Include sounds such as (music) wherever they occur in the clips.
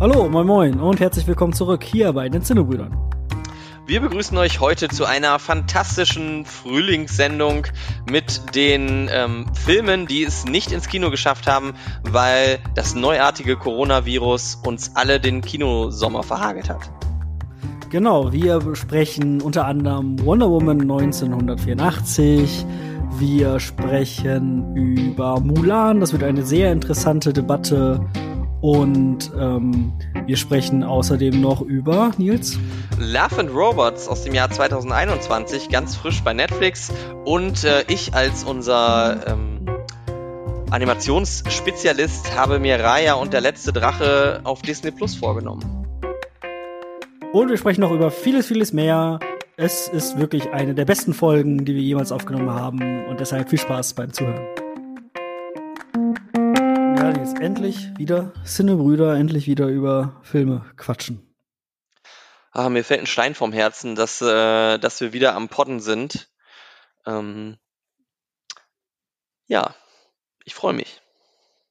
Hallo, moin moin und herzlich willkommen zurück hier bei den Zinnebrüdern. Wir begrüßen euch heute zu einer fantastischen Frühlingssendung mit den ähm, Filmen, die es nicht ins Kino geschafft haben, weil das neuartige Coronavirus uns alle den Kinosommer verhagelt hat. Genau, wir besprechen unter anderem Wonder Woman 1984. Wir sprechen über Mulan. Das wird eine sehr interessante Debatte. Und ähm, wir sprechen außerdem noch über Nils. Love and Robots aus dem Jahr 2021, ganz frisch bei Netflix. Und äh, ich als unser ähm, Animationsspezialist habe mir Raya und der letzte Drache auf Disney Plus vorgenommen. Und wir sprechen noch über vieles, vieles mehr. Es ist wirklich eine der besten Folgen, die wir jemals aufgenommen haben. Und deshalb viel Spaß beim Zuhören. Jetzt endlich wieder Sinnebrüder, endlich wieder über Filme quatschen. Ah, mir fällt ein Stein vom Herzen, dass, äh, dass wir wieder am Podden sind. Ähm, ja, ich freue mich.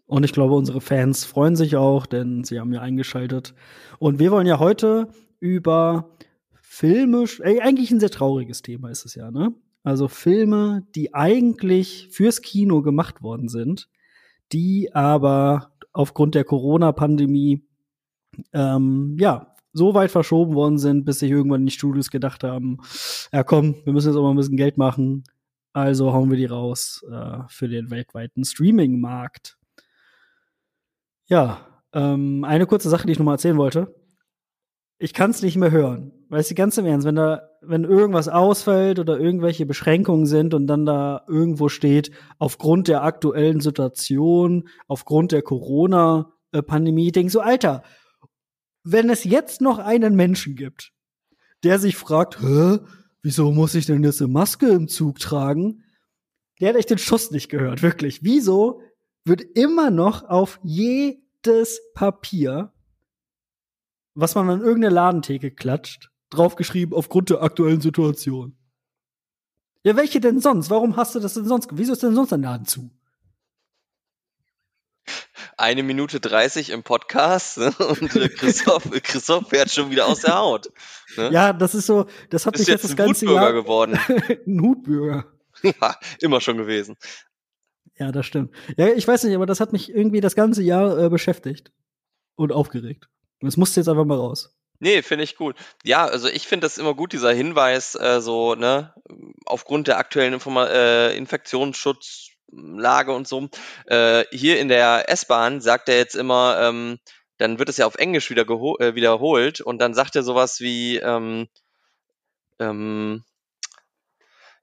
Und ich glaube, unsere Fans freuen sich auch, denn sie haben ja eingeschaltet. Und wir wollen ja heute über Filme, äh, eigentlich ein sehr trauriges Thema ist es ja, ne? Also Filme, die eigentlich fürs Kino gemacht worden sind, die aber aufgrund der Corona-Pandemie ähm, ja so weit verschoben worden sind, bis sich irgendwann die Studios gedacht haben, ja komm, wir müssen jetzt auch mal ein bisschen Geld machen, also hauen wir die raus äh, für den weltweiten Streaming-Markt. Ja, ähm, eine kurze Sache, die ich noch mal erzählen wollte ich kann es nicht mehr hören. Weißt du, ganz im Ernst, wenn da, wenn irgendwas ausfällt oder irgendwelche Beschränkungen sind und dann da irgendwo steht, aufgrund der aktuellen Situation, aufgrund der Corona-Pandemie, denk so, Alter, wenn es jetzt noch einen Menschen gibt, der sich fragt, hä, wieso muss ich denn jetzt eine Maske im Zug tragen? Der hat echt den Schuss nicht gehört, wirklich. Wieso wird immer noch auf jedes Papier was man an irgendeine Ladentheke klatscht, draufgeschrieben aufgrund der aktuellen Situation. Ja, welche denn sonst? Warum hast du das denn sonst? Wieso ist denn sonst ein Laden zu? Eine Minute dreißig im Podcast ne? und Christoph, (laughs) Christoph fährt schon wieder aus der Haut. Ne? Ja, das ist so, das hat Bist mich jetzt das ganze Hutbürger Jahr geworden. (laughs) ein Hutbürger. Ja, immer schon gewesen. Ja, das stimmt. Ja, ich weiß nicht, aber das hat mich irgendwie das ganze Jahr äh, beschäftigt und aufgeregt. Es musste jetzt einfach mal raus. Nee, finde ich gut. Ja, also ich finde das immer gut, dieser Hinweis, äh, so, ne, aufgrund der aktuellen Informa äh, Infektionsschutzlage und so. Äh, hier in der S-Bahn sagt er jetzt immer, ähm, dann wird es ja auf Englisch wieder äh, wiederholt und dann sagt er sowas wie, ähm, ähm,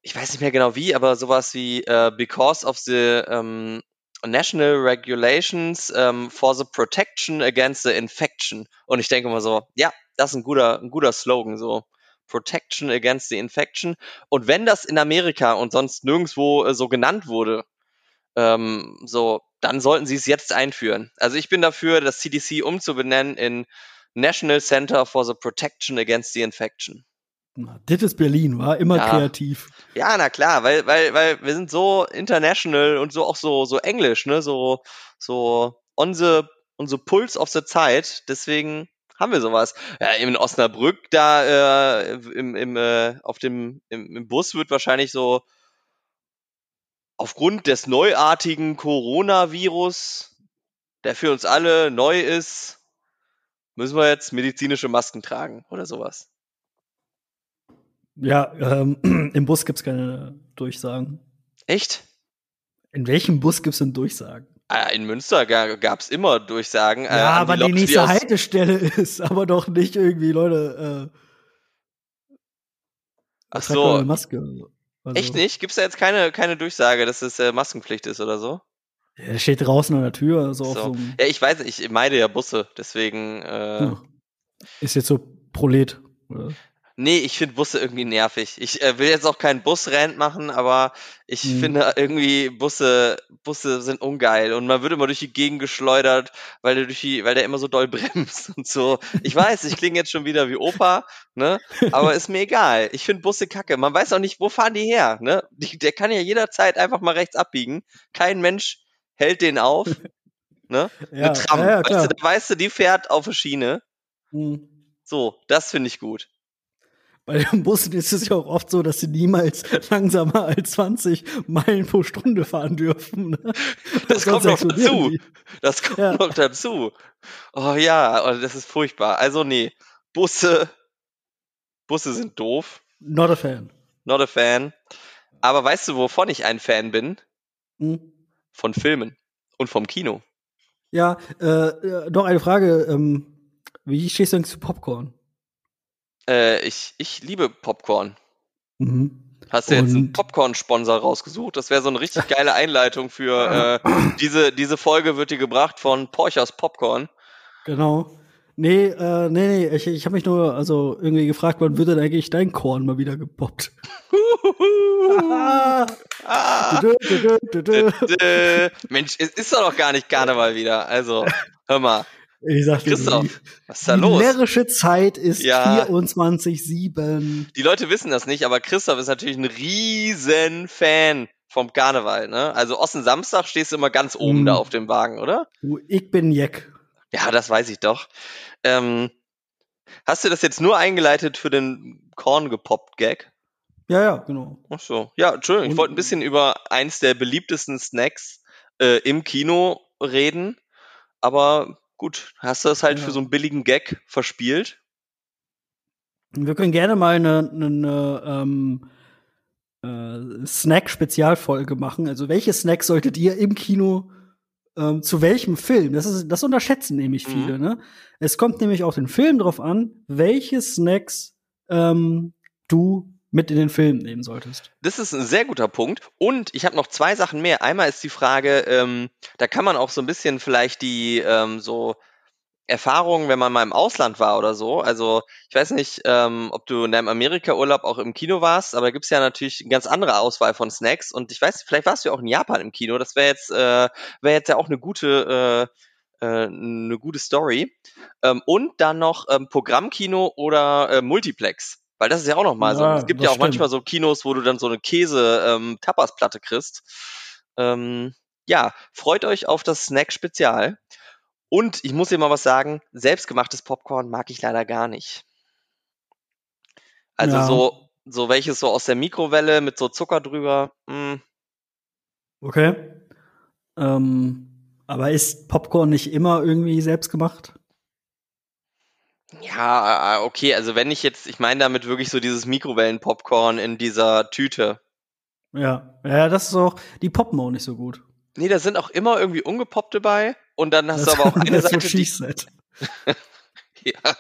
ich weiß nicht mehr genau wie, aber sowas wie, äh, because of the ähm, National Regulations um, for the Protection Against the Infection. Und ich denke mal so, ja, das ist ein guter, ein guter Slogan, so Protection Against the Infection. Und wenn das in Amerika und sonst nirgendwo äh, so genannt wurde, ähm, so, dann sollten sie es jetzt einführen. Also ich bin dafür, das CDC umzubenennen in National Center for the Protection Against the Infection. Das ist Berlin, war immer Ja. kreativ. Ja, na klar, weil, weil, weil wir sind so international und so auch so, so englisch, ne, so, so on the, on the pulse of the Zeit. Deswegen haben wir sowas. Ja, in Osnabrück, da äh, im, im, äh, auf dem, im, im Bus wird wahrscheinlich so aufgrund des neuartigen Coronavirus, der für uns alle neu ist, müssen wir jetzt medizinische Masken tragen oder sowas. Ja, ähm, (clears throat) im Bus gibt's keine Durchsagen. Echt? In welchem Bus gibt's denn Durchsagen? Ah, In Münster ga, gab's immer Durchsagen. äh, ja, an aber die Loks, nächste aus- Haltestelle (laughs) ist, aber doch nicht irgendwie, Leute, äh, Ach so, eine Maske. Also, echt nicht? Gibt's da jetzt keine, keine Durchsage, dass es äh, Maskenpflicht ist oder so? Ja, der steht draußen an der Tür, so, auf So. so Ja, ich weiß, ich meide ja Busse, deswegen. Äh, Hm. ist jetzt so Prolet. Oder? Nee, ich finde Busse irgendwie nervig. Ich äh, will jetzt auch keinen Busrand machen, aber ich Hm. finde irgendwie Busse, Busse sind ungeil und man wird immer durch die Gegend geschleudert, weil der durch die, weil der immer so doll (laughs) bremst und so. Ich weiß, ich klinge jetzt schon wieder wie Opa, ne? Aber ist mir egal. Ich finde Busse kacke. Man weiß auch nicht, wo fahren die her, ne? Die, der kann ja jederzeit einfach mal rechts abbiegen. Kein Mensch hält den auf. Ne? (laughs) Ja, Eine Tram. ja, ja, weißt, du, da weißt du, die fährt auf der Schiene. Mhm. So, das finde ich gut. Bei den Bussen ist es ja auch oft so, dass sie niemals langsamer als 20 Meilen pro Stunde fahren dürfen. Ne? (laughs) Das kommt noch dazu. die. Das kommt Ja. noch dazu. Oh ja, oh, das ist furchtbar. Also nee, Busse, Busse sind doof. Not a fan. Not a fan. Aber weißt du, wovon ich ein Fan bin? Mhm. Von Filmen und vom Kino. Ja, äh, äh, noch eine Frage. Ähm, wie stehst du eigentlich zu Popcorn? Äh, ich, ich liebe Popcorn. Mhm. Hast du jetzt einen Und- Popcorn-Sponsor rausgesucht? Das wäre so eine richtig geile Einleitung für äh, diese, diese Folge wird dir gebracht von Porchers Popcorn. Genau. Nee, äh, nee, nee, ich, ich habe mich nur also irgendwie gefragt, wann wird denn eigentlich dein Korn mal wieder gepoppt? (laughs) Dü. Dä, Mensch, es ist doch noch gar nicht Karneval wieder. Also, hör mal, Ich sag dir, Christoph, die, was ist da die los? närrische Zeit ist Ja. 24-7. Die Leute wissen das nicht, aber Christoph ist natürlich ein riesen Fan vom Karneval. Ne? Also Osten Samstag stehst du immer ganz oben Mm. da auf dem Wagen, oder? Du, ich bin Jack. Ja, das weiß ich doch. Ähm, hast du das jetzt nur eingeleitet für den Korn gepoppt Gag? Ja, ja, genau. Ach so. Ja, Entschuldigung, ich wollte ein bisschen über eins der beliebtesten Snacks äh, im Kino reden, aber gut, hast du das halt Ja. für so einen billigen Gag verspielt? Wir können gerne mal eine, eine ähm, äh, Snack-Spezialfolge machen. Also, welche Snacks solltet ihr im Kino ähm, zu welchem Film? Das, ist, das unterschätzen nämlich Mhm. viele. Ne? Es kommt nämlich auf den Film drauf an, welche Snacks ähm, du mit in den Film nehmen solltest. Das ist ein sehr guter Punkt. Und ich habe noch zwei Sachen mehr. Einmal ist die Frage, ähm, da kann man auch so ein bisschen vielleicht die ähm, so Erfahrungen, wenn man mal im Ausland war oder so. Also ich weiß nicht, ähm, ob du in deinem Amerika-Urlaub auch im Kino warst, aber da gibt's ja natürlich eine ganz andere Auswahl von Snacks. Und ich weiß, vielleicht warst du ja auch in Japan im Kino. Das wäre jetzt, äh, wäre jetzt ja auch eine gute, äh, äh, eine gute Story. Ähm, und dann noch ähm, Programmkino oder äh, Multiplex. Weil das ist ja auch noch mal so. Ja, Es gibt ja auch stimmt. manchmal so Kinos, wo du dann so eine Käse-Tapas-Platte kriegst. Ähm, ja, freut euch auf das Snack-Spezial. Und ich muss dir mal was sagen, selbstgemachtes Popcorn mag ich leider gar nicht. Also Ja. so, so welches so aus der Mikrowelle mit so Zucker drüber. mm, Okay. Ähm, aber ist Popcorn nicht immer irgendwie selbst gemacht? Ja, äh, okay, also wenn ich jetzt, ich meine damit wirklich so dieses Mikrowellen-Popcorn in dieser Tüte. Ja. Ja, das ist auch, die poppen auch nicht so gut. Nee, da sind auch immer irgendwie ungepoppte bei. Und dann hast du aber auch (laughs) eine das ist so Seite, die, Schießset. (laughs) ja,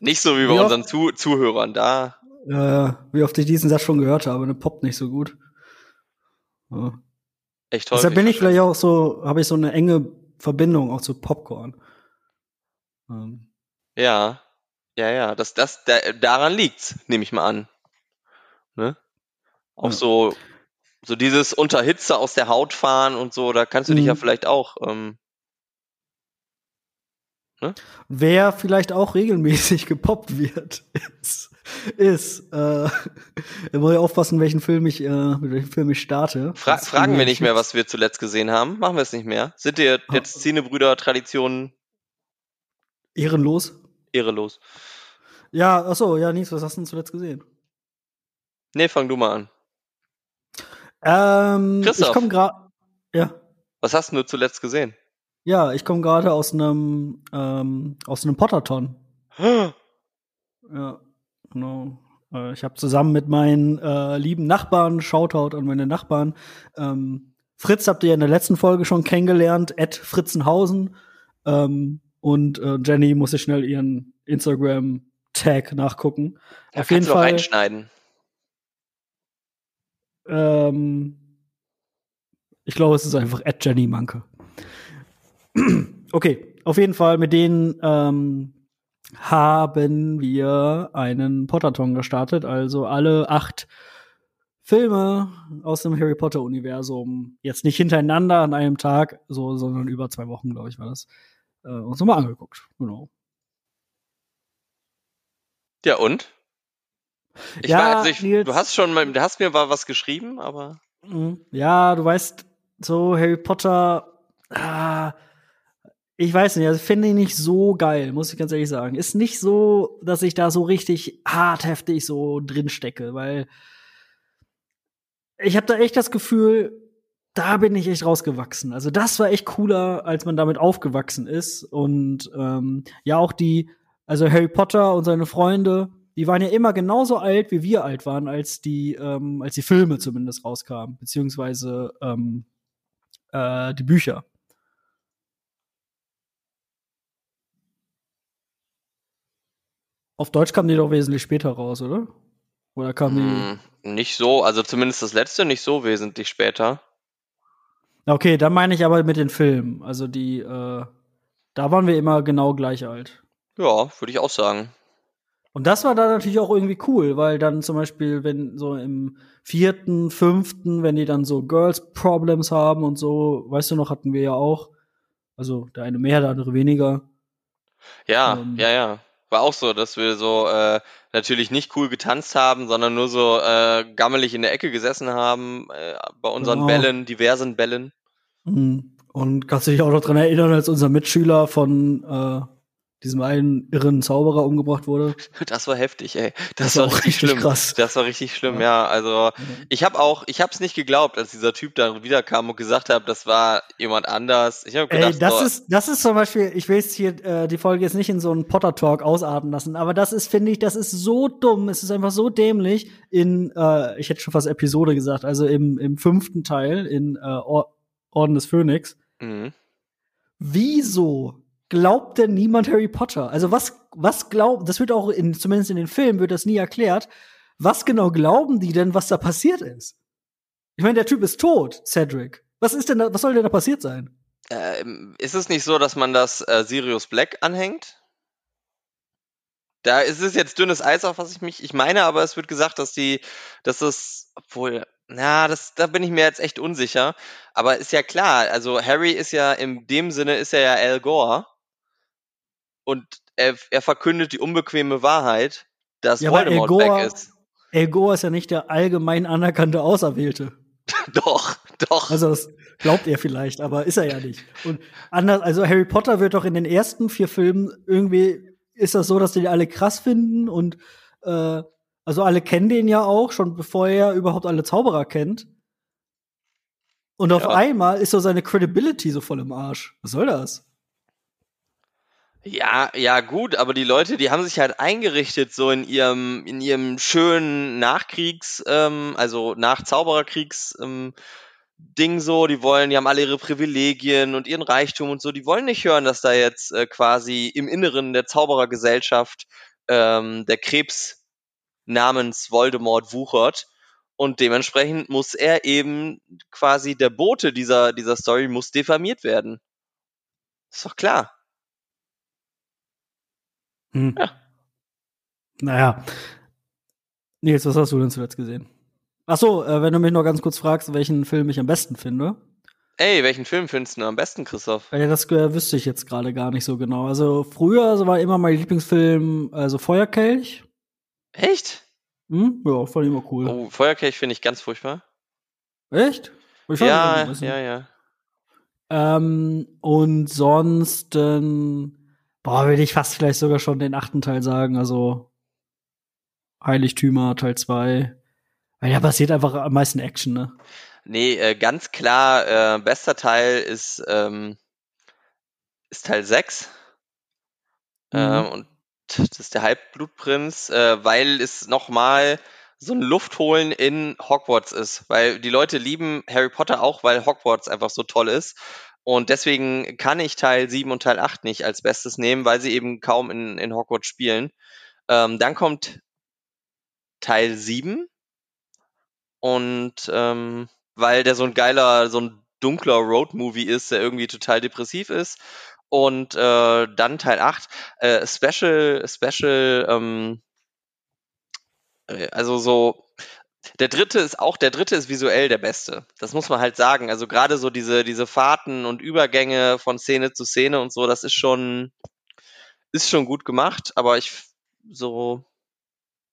nicht so wie bei Wie unseren Zu Zuhörern da. Ja, wie oft ich diesen Satz schon gehört habe, ne poppt nicht so gut. Ja. Echt häufig. Deshalb bin ich vielleicht auch so, habe ich so eine enge Verbindung auch zu Popcorn. Ähm, Ja, ja, ja, das, das, da, daran liegt's, nehme ich mal an. Ne? Auch Ja. so, so dieses unter Hitze aus der Haut fahren und so, da kannst du dich ja Mhm. vielleicht auch, ähm, wer vielleicht auch regelmäßig (laughs) gepoppt wird, ist, ist äh, da muss ich aufpassen, welchen Film ich, äh, mit welchem Film ich starte. fra Das fragen wir nicht mehr, was wir zuletzt gesehen haben. Machen wir es nicht mehr. Sind dir jetzt Zienebrüder-Traditionen Ehrenlos. Ehrelos? Ja, ach so, ja, Nils, was hast du denn zuletzt gesehen? Nee, fang du mal an. Ähm, ich Christoph. komme gerade, ja, Was hast du zuletzt gesehen? ja, ich komme gerade aus einem, ähm, aus einem Potterton. (gasps) Ja, genau. Äh, Ich habe zusammen mit meinen äh, lieben Nachbarn, Shoutout an meine Nachbarn, ähm, Fritz habt ihr in der letzten Folge schon kennengelernt, Ed Fritzenhausen. Ähm, und äh, Jenny muss ich schnell ihren Instagram-Tag nachgucken. Ja, Auf jeden auch Fall. reinschneiden. Ähm, ich glaube, es ist einfach Ed Jenny Manke. okay, auf jeden Fall mit denen ähm, haben wir einen Potterton gestartet, also alle acht Filme aus dem Harry Potter Universum jetzt nicht hintereinander an einem Tag, so, sondern über zwei Wochen, glaube ich, war das, äh, uns nochmal angeguckt. Genau. Ja, und? Ich Ja, weiß nicht, Nils. du hast schon mal, du hast mir mal was geschrieben, aber Mhm. Ja, du weißt, so Harry Potter, ah, ich weiß nicht, also finde ich nicht so geil, muss ich ganz ehrlich sagen. Ist nicht so, dass ich da so richtig hart heftig so drin stecke, weil ich habe da echt das Gefühl, da bin ich echt rausgewachsen. Also das war echt cooler, als man damit aufgewachsen ist. Und ähm, ja, auch die, also Harry Potter und seine Freunde, die waren ja immer genauso alt, wie wir alt waren, als die, ähm, als die Filme zumindest rauskamen, beziehungsweise ähm, äh, die Bücher. Auf Deutsch kamen die doch wesentlich später raus, oder? Oder kamen die. Hm, nicht so, also zumindest das letzte nicht so wesentlich später. Okay, dann meine ich aber mit den Filmen. Also die, äh, da waren wir immer genau gleich alt. Ja, würde ich auch sagen. Und das war dann natürlich auch irgendwie cool, weil dann zum Beispiel, wenn so im vierten, fünften, wenn die dann so Girls Problems haben und so, weißt du noch, hatten wir ja auch. Also der eine mehr, der andere weniger. Ja, ähm, ja, ja. War auch so, dass wir so äh, natürlich nicht cool getanzt haben, sondern nur so äh, gammelig in der Ecke gesessen haben, äh, bei unseren genau. Bällen, diversen Bällen. Mhm. Und kannst du dich auch noch dran erinnern, als unser Mitschüler von äh, diesem einen irren Zauberer umgebracht wurde. (laughs) Das war heftig, ey. Das, das war, richtig, richtig schlimm. Krass. Das war richtig schlimm, ja. ja. Also ich habe auch, ich habe es nicht geglaubt, als dieser Typ dann wiederkam und gesagt hat, das war jemand anders. Ich habe gedacht, ey, das so, ist, das ist zum Beispiel, ich will jetzt hier äh, die Folge jetzt nicht in so einen Potter Talk ausarten lassen, aber das ist, finde ich, das ist so dumm. Es ist einfach so dämlich. In, äh, ich hätte schon fast Episode gesagt, also im im fünften Teil in äh, Orden des Phönix. Mhm. Wieso glaubt denn niemand Harry Potter? Also was, was glaubt, das wird auch in, zumindest in den Filmen wird das nie erklärt. Was genau glauben die denn, was da passiert ist? Ich meine, der Typ ist tot, Cedric. Was ist denn da, was soll denn da passiert sein? Ähm, ist es nicht so, dass man das äh, Sirius Black anhängt? Da ist es jetzt dünnes Eis, auf was ich mich, ich meine, aber es wird gesagt, dass die, dass es, obwohl, na, das, da bin ich mir jetzt echt unsicher. Aber ist ja klar, also Harry ist ja in dem Sinne ist er ja Al Gore und er, er verkündet die unbequeme Wahrheit, dass ja, Voldemort Gore, weg ist. El Gore ist ja nicht der allgemein anerkannte Auserwählte. (laughs) doch, doch. Also das glaubt er vielleicht, aber ist er ja nicht. Und anders, also Harry Potter wird doch in den ersten vier Filmen irgendwie ist das so, dass die alle krass finden und äh, also alle kennen den ja auch schon bevor er überhaupt alle Zauberer kennt. Und auf ja. einmal ist so seine Credibility so voll im Arsch. Was soll das? Ja, ja, gut, aber die Leute, die haben sich halt eingerichtet, so in ihrem, in ihrem schönen Nachkriegs, ähm, also Nachzaubererkriegs, ähm, Ding so, die wollen, die haben alle ihre Privilegien und ihren Reichtum und so, die wollen nicht hören, dass da jetzt äh, quasi im Inneren der Zauberergesellschaft ähm, der Krebs namens Voldemort wuchert. Und dementsprechend muss er eben quasi der Bote dieser, dieser Story muss diffamiert werden. Ist doch klar. Hm. Ja. Naja. Nils, was hast du denn zuletzt gesehen? Ach so, äh, wenn du mich noch ganz kurz fragst, welchen Film ich am besten finde. Ey, welchen Film findest du am besten, Christoph? Ja, das äh, wüsste ich jetzt gerade gar nicht so genau. Also früher also war immer mein Lieblingsfilm also Feuerkelch. Echt? Hm? Ja, fand ich immer cool. Oh, Feuerkelch finde ich ganz furchtbar. Echt? ja, ja, ja. Ähm, und sonst ähm, Boah, würde ich fast vielleicht sogar schon den achten Teil sagen, also Heiligtümer Teil 2. Weil da passiert einfach am meisten Action, ne? Nee, äh, ganz klar, äh, bester Teil ist, ähm, ist Teil 6. Mhm. Ähm, und das ist der Halbblutprinz, äh, weil es nochmal so ein Luftholen in Hogwarts ist. Weil die Leute lieben Harry Potter auch, weil Hogwarts einfach so toll ist. Und deswegen kann ich Teil 7 und Teil 8 nicht als Bestes nehmen, weil sie eben kaum in, in Hogwarts spielen. Ähm, dann kommt Teil 7. Und ähm, weil der so ein geiler, so ein dunkler Road-Movie ist, der irgendwie total depressiv ist. Und äh, dann Teil 8, äh, Special, Special, ähm, äh, also so der dritte ist auch, der dritte ist visuell der beste. Das muss man halt sagen. Also gerade so diese, diese Fahrten und Übergänge von Szene zu Szene und so, das ist schon, ist schon gut gemacht, aber ich so,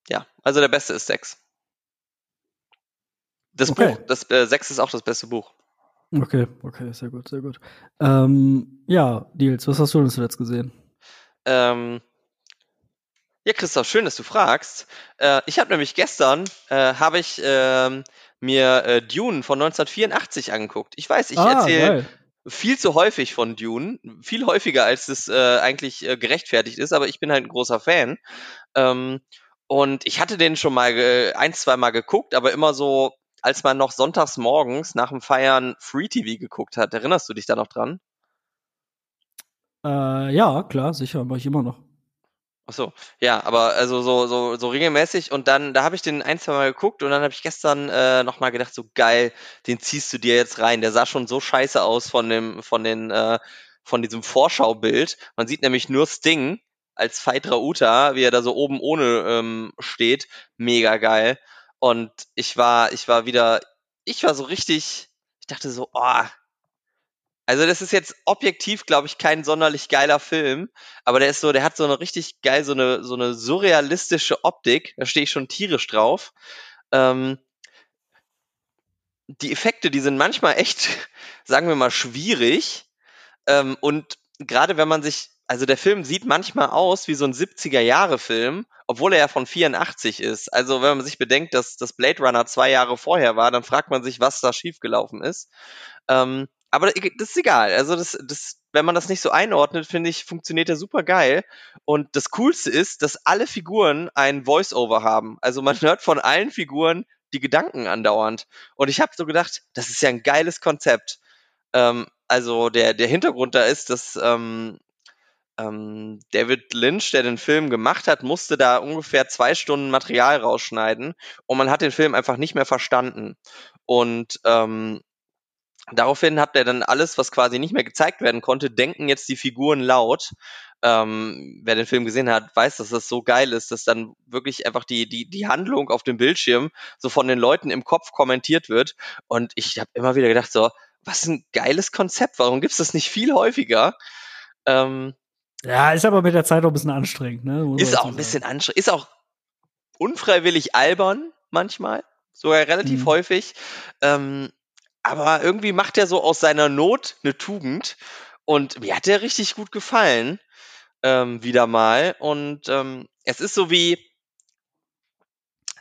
ja, also der beste ist sechs. Das okay. Buch, das äh, sechs ist auch das beste Buch. Okay, okay, sehr gut, sehr gut. Ähm, ja, Nils, was hast du denn zuletzt gesehen? Ähm, ja, Christoph, schön, dass du fragst. Äh, ich habe nämlich gestern äh, habe ich ähm, mir äh, Dune von 1984 angeguckt. Ich weiß, ich Ah, erzähle viel zu häufig von Dune, viel häufiger als es äh, eigentlich äh, gerechtfertigt ist, aber ich bin halt ein großer Fan. Ähm, und ich hatte den schon mal ein, zwei Mal geguckt, aber immer so, als man noch sonntags morgens nach dem Feiern Free TV geguckt hat. Erinnerst du dich da noch dran? Äh, ja, klar, sicher, mache ich immer noch. Ach so, ja, aber also so, so, so regelmäßig und dann, da habe ich den ein, zwei Mal geguckt und dann habe ich gestern äh, nochmal gedacht, so geil, den ziehst du dir jetzt rein. Der sah schon so scheiße aus von dem, von den, äh, von diesem Vorschaubild. Man sieht nämlich nur Sting als Veit Rauta, wie er da so oben ohne ähm, steht. Mega geil. Und ich war, ich war wieder, ich war so richtig, ich dachte so, oh, also das ist jetzt objektiv, glaube ich, kein sonderlich geiler Film, aber der ist so, der hat so eine richtig geil, so eine, so eine surrealistische Optik. Da stehe ich schon tierisch drauf. Ähm, die Effekte, die sind manchmal echt, (laughs) sagen wir mal, schwierig. Ähm, und gerade wenn man sich, also der Film sieht manchmal aus wie so ein 70er-Jahre-Film, obwohl er ja von 84 ist. Also wenn man sich bedenkt, dass das Blade Runner zwei Jahre vorher war, dann fragt man sich, was da schiefgelaufen ist. Ähm, aber das ist egal. Also das, das, wenn man das nicht so einordnet, finde ich, funktioniert er super geil. Und das Coolste ist, dass alle Figuren ein Voice-Over haben. Also man (laughs) hört von allen Figuren die Gedanken andauernd. Und ich habe so gedacht, das ist ja ein geiles Konzept. Ähm, also der, der Hintergrund da ist, dass ähm, ähm, David Lynch, der den Film gemacht hat, musste da ungefähr zwei Stunden Material rausschneiden und man hat den Film einfach nicht mehr verstanden. Und ähm, Daraufhin hat er dann alles, was quasi nicht mehr gezeigt werden konnte, denken jetzt die Figuren laut. Ähm, wer den Film gesehen hat, weiß, dass das so geil ist, dass dann wirklich einfach die, die, die Handlung auf dem Bildschirm so von den Leuten im Kopf kommentiert wird. Und ich habe immer wieder gedacht, so, was ein geiles Konzept, warum gibt's das nicht viel häufiger? Ähm, Ja, ist aber mit der Zeit auch ein bisschen anstrengend, ne? Ist auch ein bisschen anstrengend, ist auch unfreiwillig albern manchmal, sogar relativ Mhm. häufig. Ähm, aber irgendwie macht er so aus seiner Not eine Tugend. Und mir hat der richtig gut gefallen, ähm, wieder mal. Und ähm, es ist so wie,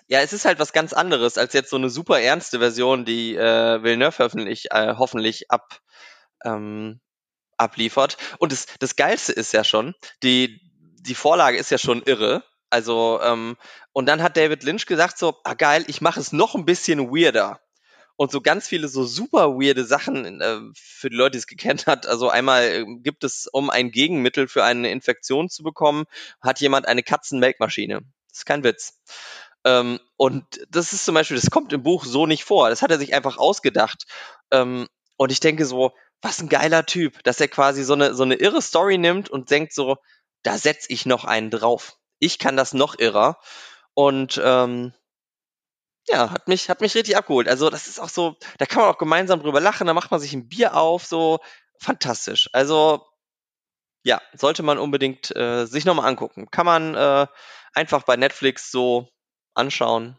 ja, es ist halt was ganz anderes als jetzt so eine super ernste Version, die äh, Villeneuve hoffentlich, äh, hoffentlich ab, ähm, abliefert. Und das, das Geilste ist ja schon, die, die Vorlage ist ja schon irre. Also, ähm, und dann hat David Lynch gesagt so, ah geil, ich mache es noch ein bisschen weirder. Und so ganz viele so super weirde Sachen äh, für die Leute, die es gekannt hat. Also einmal äh, gibt es, um ein Gegenmittel für eine Infektion zu bekommen, hat jemand eine Katzenmelkmaschine. Das ist kein Witz. Ähm, und das ist zum Beispiel, das kommt im Buch so nicht vor. Das hat er sich einfach ausgedacht. Ähm, und ich denke so, was ein geiler Typ, dass er quasi so eine, so eine irre Story nimmt und denkt so, da setz ich noch einen drauf. Ich kann das noch irrer. Und ähm, ja, hat mich, hat mich richtig abgeholt. Also, das ist auch so, da kann man auch gemeinsam drüber lachen, da macht man sich ein Bier auf, so fantastisch. Also, ja, sollte man unbedingt äh, sich nochmal angucken. Kann man äh, einfach bei Netflix so anschauen.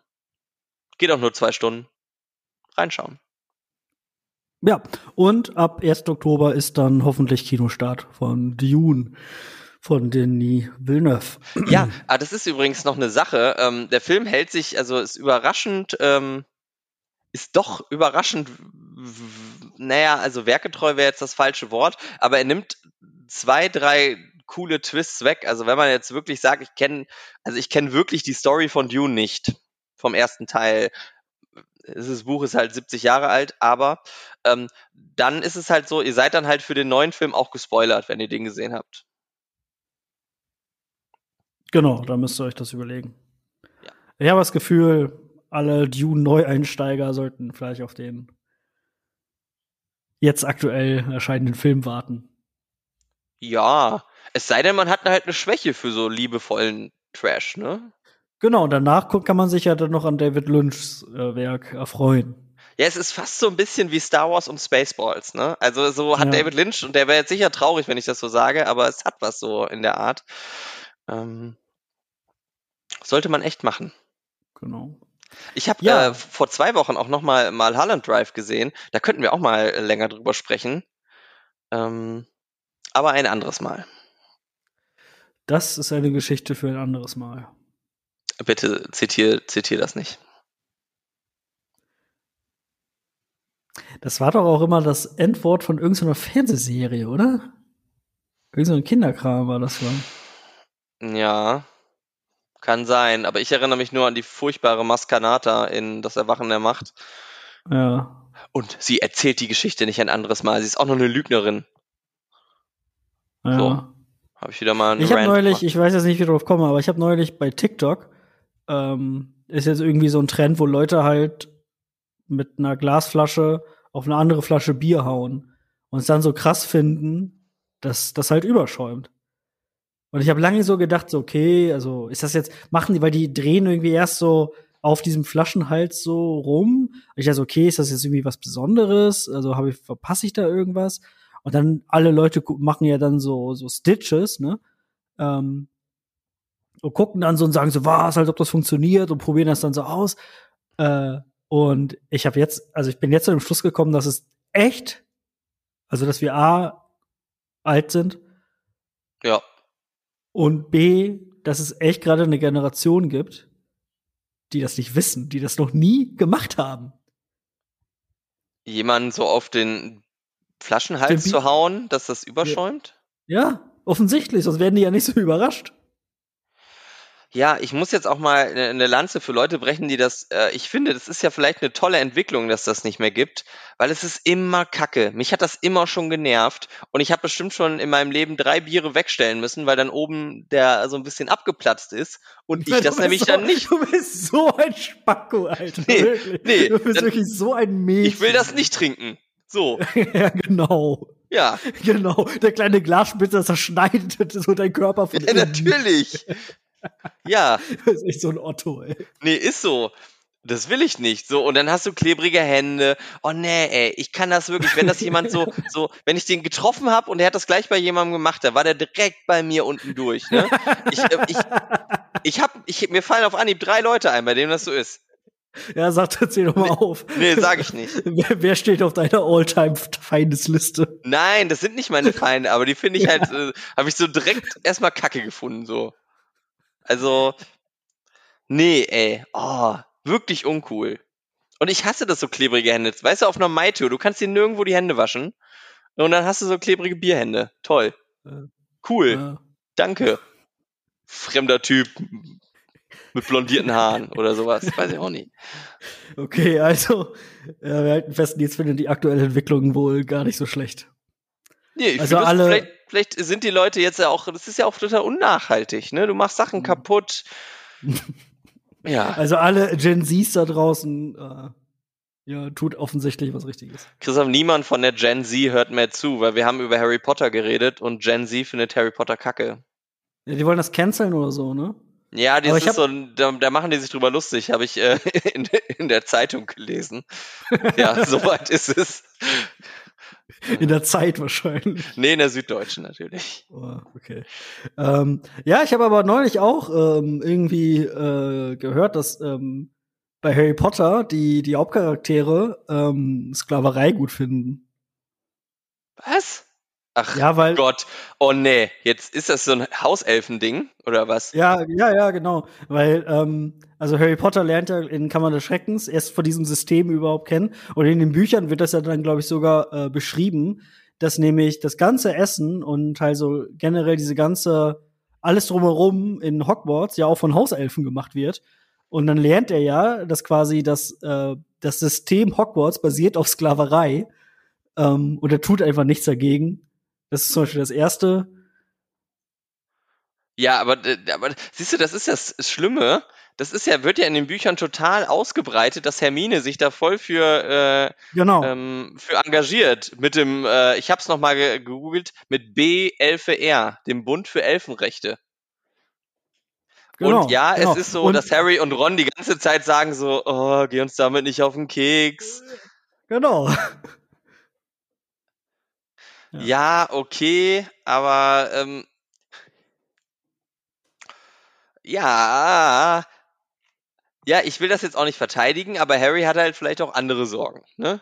Geht auch nur zwei Stunden. Reinschauen. Ja, und ab 1. Oktober ist dann hoffentlich Kinostart von Dune von Denis Villeneuve. Ja, ah, das ist übrigens noch eine Sache. Ähm, der Film hält sich, also ist überraschend, ähm, ist doch überraschend, naja, also werketreu wäre jetzt das falsche Wort, aber er nimmt zwei, drei coole Twists weg. Also wenn man jetzt wirklich sagt, ich kenne, also ich kenne wirklich die Story von Dune nicht, vom ersten Teil. Das Buch ist halt 70 Jahre alt, aber ähm, dann ist es halt so, ihr seid dann halt für den neuen Film auch gespoilert, wenn ihr den gesehen habt. Genau, da müsst ihr euch das überlegen. Ja. Ich habe das Gefühl, alle Dune-Neueinsteiger sollten vielleicht auf den jetzt aktuell erscheinenden Film warten. Ja, es sei denn, man hat halt eine Schwäche für so liebevollen Trash, ne? Genau, und danach kann man sich ja dann noch an David Lynchs äh, Werk erfreuen. Ja, es ist fast so ein bisschen wie Star Wars und Spaceballs, ne? Also so hat Ja. David Lynch, und der wäre jetzt sicher traurig, wenn ich das so sage, aber es hat was so in der Art. Ähm, sollte man echt machen. Genau. Ich habe Ja. äh, vor zwei Wochen auch noch mal Mulholland Drive gesehen. Da könnten wir auch mal äh, länger drüber sprechen. Ähm, aber ein anderes Mal. Das ist eine Geschichte für ein anderes Mal. Bitte zitier, zitier das nicht. Das war doch auch immer das Endwort von irgendeiner Fernsehserie, oder? Irgend so ein Kinderkram war das dann. Ja, kann sein. Aber ich erinnere mich nur an die furchtbare Maskanata in Das Erwachen der Macht. Ja. Und sie erzählt die Geschichte nicht ein anderes Mal. Sie ist auch noch eine Lügnerin. ja. So. Habe ich wieder mal einen Ich habe neulich, gemacht. ich weiß jetzt nicht, wie ich drauf komme, aber ich habe neulich bei TikTok ähm, ist jetzt irgendwie so ein Trend, wo Leute halt mit einer Glasflasche auf eine andere Flasche Bier hauen und es dann so krass finden, dass das halt überschäumt. Und ich habe lange so gedacht, so okay, also ist das jetzt machen die, weil die drehen irgendwie erst so auf diesem Flaschenhals so rum. Ich dachte, okay, ist das jetzt irgendwie was Besonderes? Also habe ich verpasse ich da irgendwas? Und dann alle Leute machen ja dann so so Stitches, ne? Ähm, und gucken dann so und sagen so, was, als ob das funktioniert und probieren das dann so aus. Äh, und ich habe jetzt, also ich bin jetzt zu dem Schluss gekommen, dass es echt, also dass wir A alt sind Ja. Und B, dass es echt gerade eine Generation gibt, die das nicht wissen, die das noch nie gemacht haben. Jemanden so auf den Flaschenhals Den zu hauen, dass das überschäumt? Ja, offensichtlich, sonst werden die ja nicht so überrascht. Ja, ich muss jetzt auch mal eine eine Lanze für Leute brechen, die das, äh, ich finde, das ist ja vielleicht eine tolle Entwicklung, dass das nicht mehr gibt, weil es ist immer Kacke. Mich hat das immer schon genervt und ich habe bestimmt schon in meinem Leben drei Biere wegstellen müssen, weil dann oben der so ein bisschen abgeplatzt ist und ich (laughs) Du das nämlich so, dann nicht. (laughs) Du bist so ein Spacko, Alter. Nee, wirklich. nee, du bist dann- wirklich so ein Mädchen. Ich will das nicht trinken. So, (laughs) ja, genau. ja, Genau. Der kleine Glasspitzer zerschneidet so dein Körper von ja innen. natürlich. Ja, (laughs) Das ist echt so ein Otto, ey. Nee, ist so. Das will ich nicht. So, und dann hast du klebrige Hände. Oh nee, ey, ich kann das wirklich, wenn das jemand so, (laughs) so, wenn ich den getroffen habe und er hat das gleich bei jemandem gemacht, da war der direkt bei mir unten durch. Ne? Ich, äh, ich, (laughs) ich hab, ich, mir fallen auf Anhieb drei Leute ein, bei denen das so ist. Ja, sag, erzähl doch mal auf. Nee, sag ich nicht. Wer, wer steht auf deiner All-Time-Feindesliste? Nein, das sind nicht meine Feinde, aber die finde ich halt, äh, habe ich so direkt erstmal Kacke gefunden, so. Also, nee, ey, oh, wirklich uncool. Und ich hasse das so klebrige Hände. Weißt du, auf einer Maitio, du kannst dir nirgendwo die Hände waschen. Und dann hast du so klebrige Bierhände. Toll. Cool. Ja. Danke. Fremder Typ mit blondierten Haaren oder sowas. Weiß ich auch nicht. Okay, also, ja, wir halten fest, jetzt findet die aktuelle Entwicklung wohl gar nicht so schlecht. Nee, ich Also alle- vielleicht, sind die Leute jetzt ja auch, das ist ja auch total unnachhaltig, ne? Du machst Mhm. Sachen kaputt. (laughs) Ja, Also alle Gen Zs da draußen, äh, ja, tut offensichtlich was Richtiges. Christoph, niemand von der Gen Z hört mehr zu, weil wir haben über Harry Potter geredet und Gen Z findet Harry Potter kacke. Ja, die wollen das canceln oder so, ne? Ja, das ist so, da, da machen die sich drüber lustig, habe ich äh, (laughs) in, in der Zeitung gelesen. Ja, (laughs) soweit ist es. In der Zeit wahrscheinlich. Nee, in der Süddeutschen natürlich. Oh, okay. Ähm, ja, ich habe aber neulich auch ähm, irgendwie äh, gehört, dass ähm, bei Harry Potter die, die Hauptcharaktere ähm, Sklaverei gut finden. Was? Ach Ja, weil. Gott. Oh nee, jetzt ist das so ein Hauselfending oder was? Ja, ja, ja, genau. Weil, ähm, also Harry Potter lernt ja in Kammer des Schreckens erst von diesem System überhaupt kennen. Und in den Büchern wird das ja dann, glaube ich, sogar äh, beschrieben, dass nämlich das ganze Essen und also generell diese ganze, alles drumherum in Hogwarts ja auch von Hauselfen gemacht wird. Und dann lernt er ja, dass quasi das, äh, das System Hogwarts basiert auf Sklaverei. Ähm, und er tut einfach nichts dagegen. Das ist zum Beispiel das Erste. Ja, aber, äh, aber siehst du, das ist das Schlimme. Das ist ja, wird ja in den Büchern total ausgebreitet, dass Hermine sich da voll für, Genau. äh, ähm, für engagiert. Mit dem, äh, ich hab's nochmal ge gegoogelt, mit B11R, dem Bund für Elfenrechte. genau und ja, genau. es ist so, Und- dass Harry und Ron die ganze Zeit sagen so, oh, geh uns damit nicht auf den Keks. Genau. Ja. Ja, okay, aber ähm, ja, ja, ich will das jetzt auch nicht verteidigen, aber Harry hat halt vielleicht auch andere Sorgen, ne?